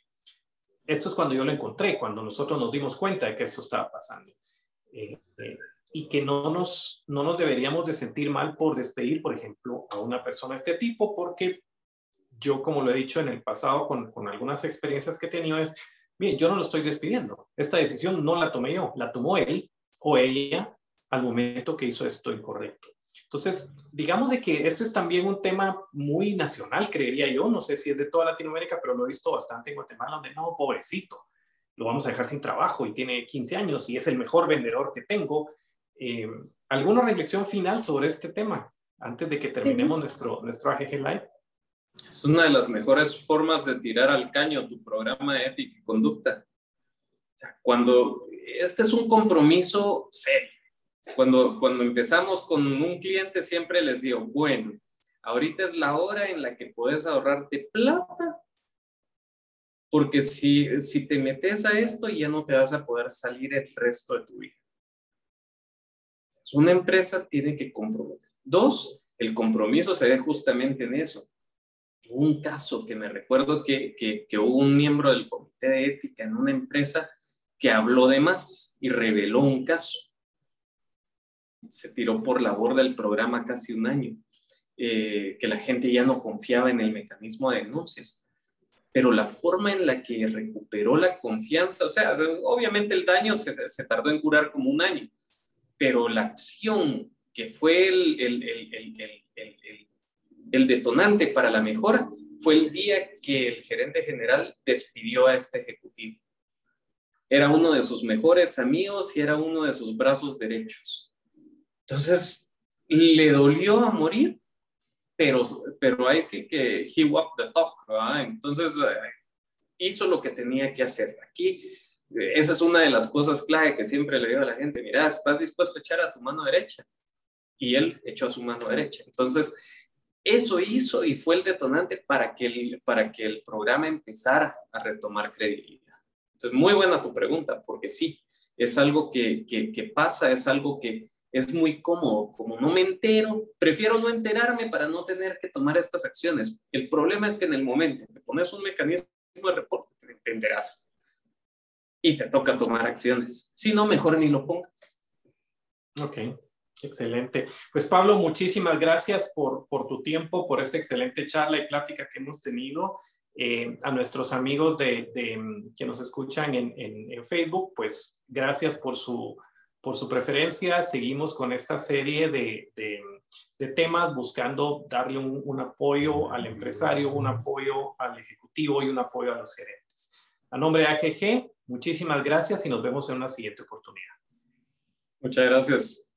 esto es cuando yo lo encontré, cuando nosotros nos dimos cuenta de que esto estaba pasando. y que no nos, no nos deberíamos de sentir mal por despedir, por ejemplo, a una persona de este tipo, porque yo, como lo he dicho en el pasado con, con algunas experiencias que he tenido, es Bien, yo no lo estoy despidiendo. Esta decisión no la tomé yo, la tomó él o ella al momento que hizo esto incorrecto. Entonces, digamos de que esto es también un tema muy nacional, creería yo. No sé si es de toda Latinoamérica, pero lo he visto bastante en Guatemala, donde no, pobrecito. lo vamos a dejar sin trabajo y tiene 15 años y es el mejor vendedor que tengo. Eh, ¿Alguna reflexión final sobre este tema antes de que terminemos nuestro, nuestro AGG Live? Es una de las mejores formas de tirar al caño tu programa de ética y conducta. Cuando este es un compromiso serio. Cuando, cuando empezamos con un cliente siempre les digo, bueno, ahorita es la hora en la que puedes ahorrarte plata, porque si, si te metes a esto ya no te vas a poder salir el resto de tu vida. Una empresa tiene que comprometer. Dos, el compromiso se ve justamente en eso. Un caso que me recuerdo que, que, que hubo un miembro del comité de ética en una empresa que habló de más y reveló un caso. Se tiró por la borda el programa casi un año, eh, que la gente ya no confiaba en el mecanismo de denuncias. Pero la forma en la que recuperó la confianza, o sea, obviamente el daño se, se tardó en curar como un año, pero la acción que fue el, el, el, el detonante para la mejora fue el día que el gerente general despidió a este ejecutivo era uno de sus mejores amigos y era uno de sus brazos derechos. Entonces, le dolió a morir, pero, pero ahí sí que he walked the talk, ¿verdad? Entonces, eh, hizo lo que tenía que hacer. Aquí, esa es una de las cosas clave que siempre le digo a la gente, mira, ¿estás dispuesto a echar a tu mano derecha? Y él echó a su mano derecha. Entonces, eso hizo y fue el detonante para que el, para que el programa empezara a retomar credibilidad. Entonces, muy buena tu pregunta, porque sí, es algo que, que, pasa, es algo que es muy cómodo. Como no me entero, prefiero no enterarme para no tener que tomar estas acciones. El problema es que en el momento que pones un mecanismo de reporte, te entenderás y te toca tomar acciones. Si no, mejor ni lo pongas. Ok, excelente. Pues Pablo, muchísimas gracias por, por tu tiempo, por esta excelente charla y plática que hemos tenido. Eh, a nuestros amigos de, que nos escuchan en, en, Facebook, pues gracias por su, por su preferencia. Seguimos con esta serie de, de temas buscando darle un, un, apoyo al empresario, un apoyo al ejecutivo y un apoyo a los gerentes. A nombre de AGG, muchísimas gracias y nos vemos en una siguiente oportunidad. Muchas gracias.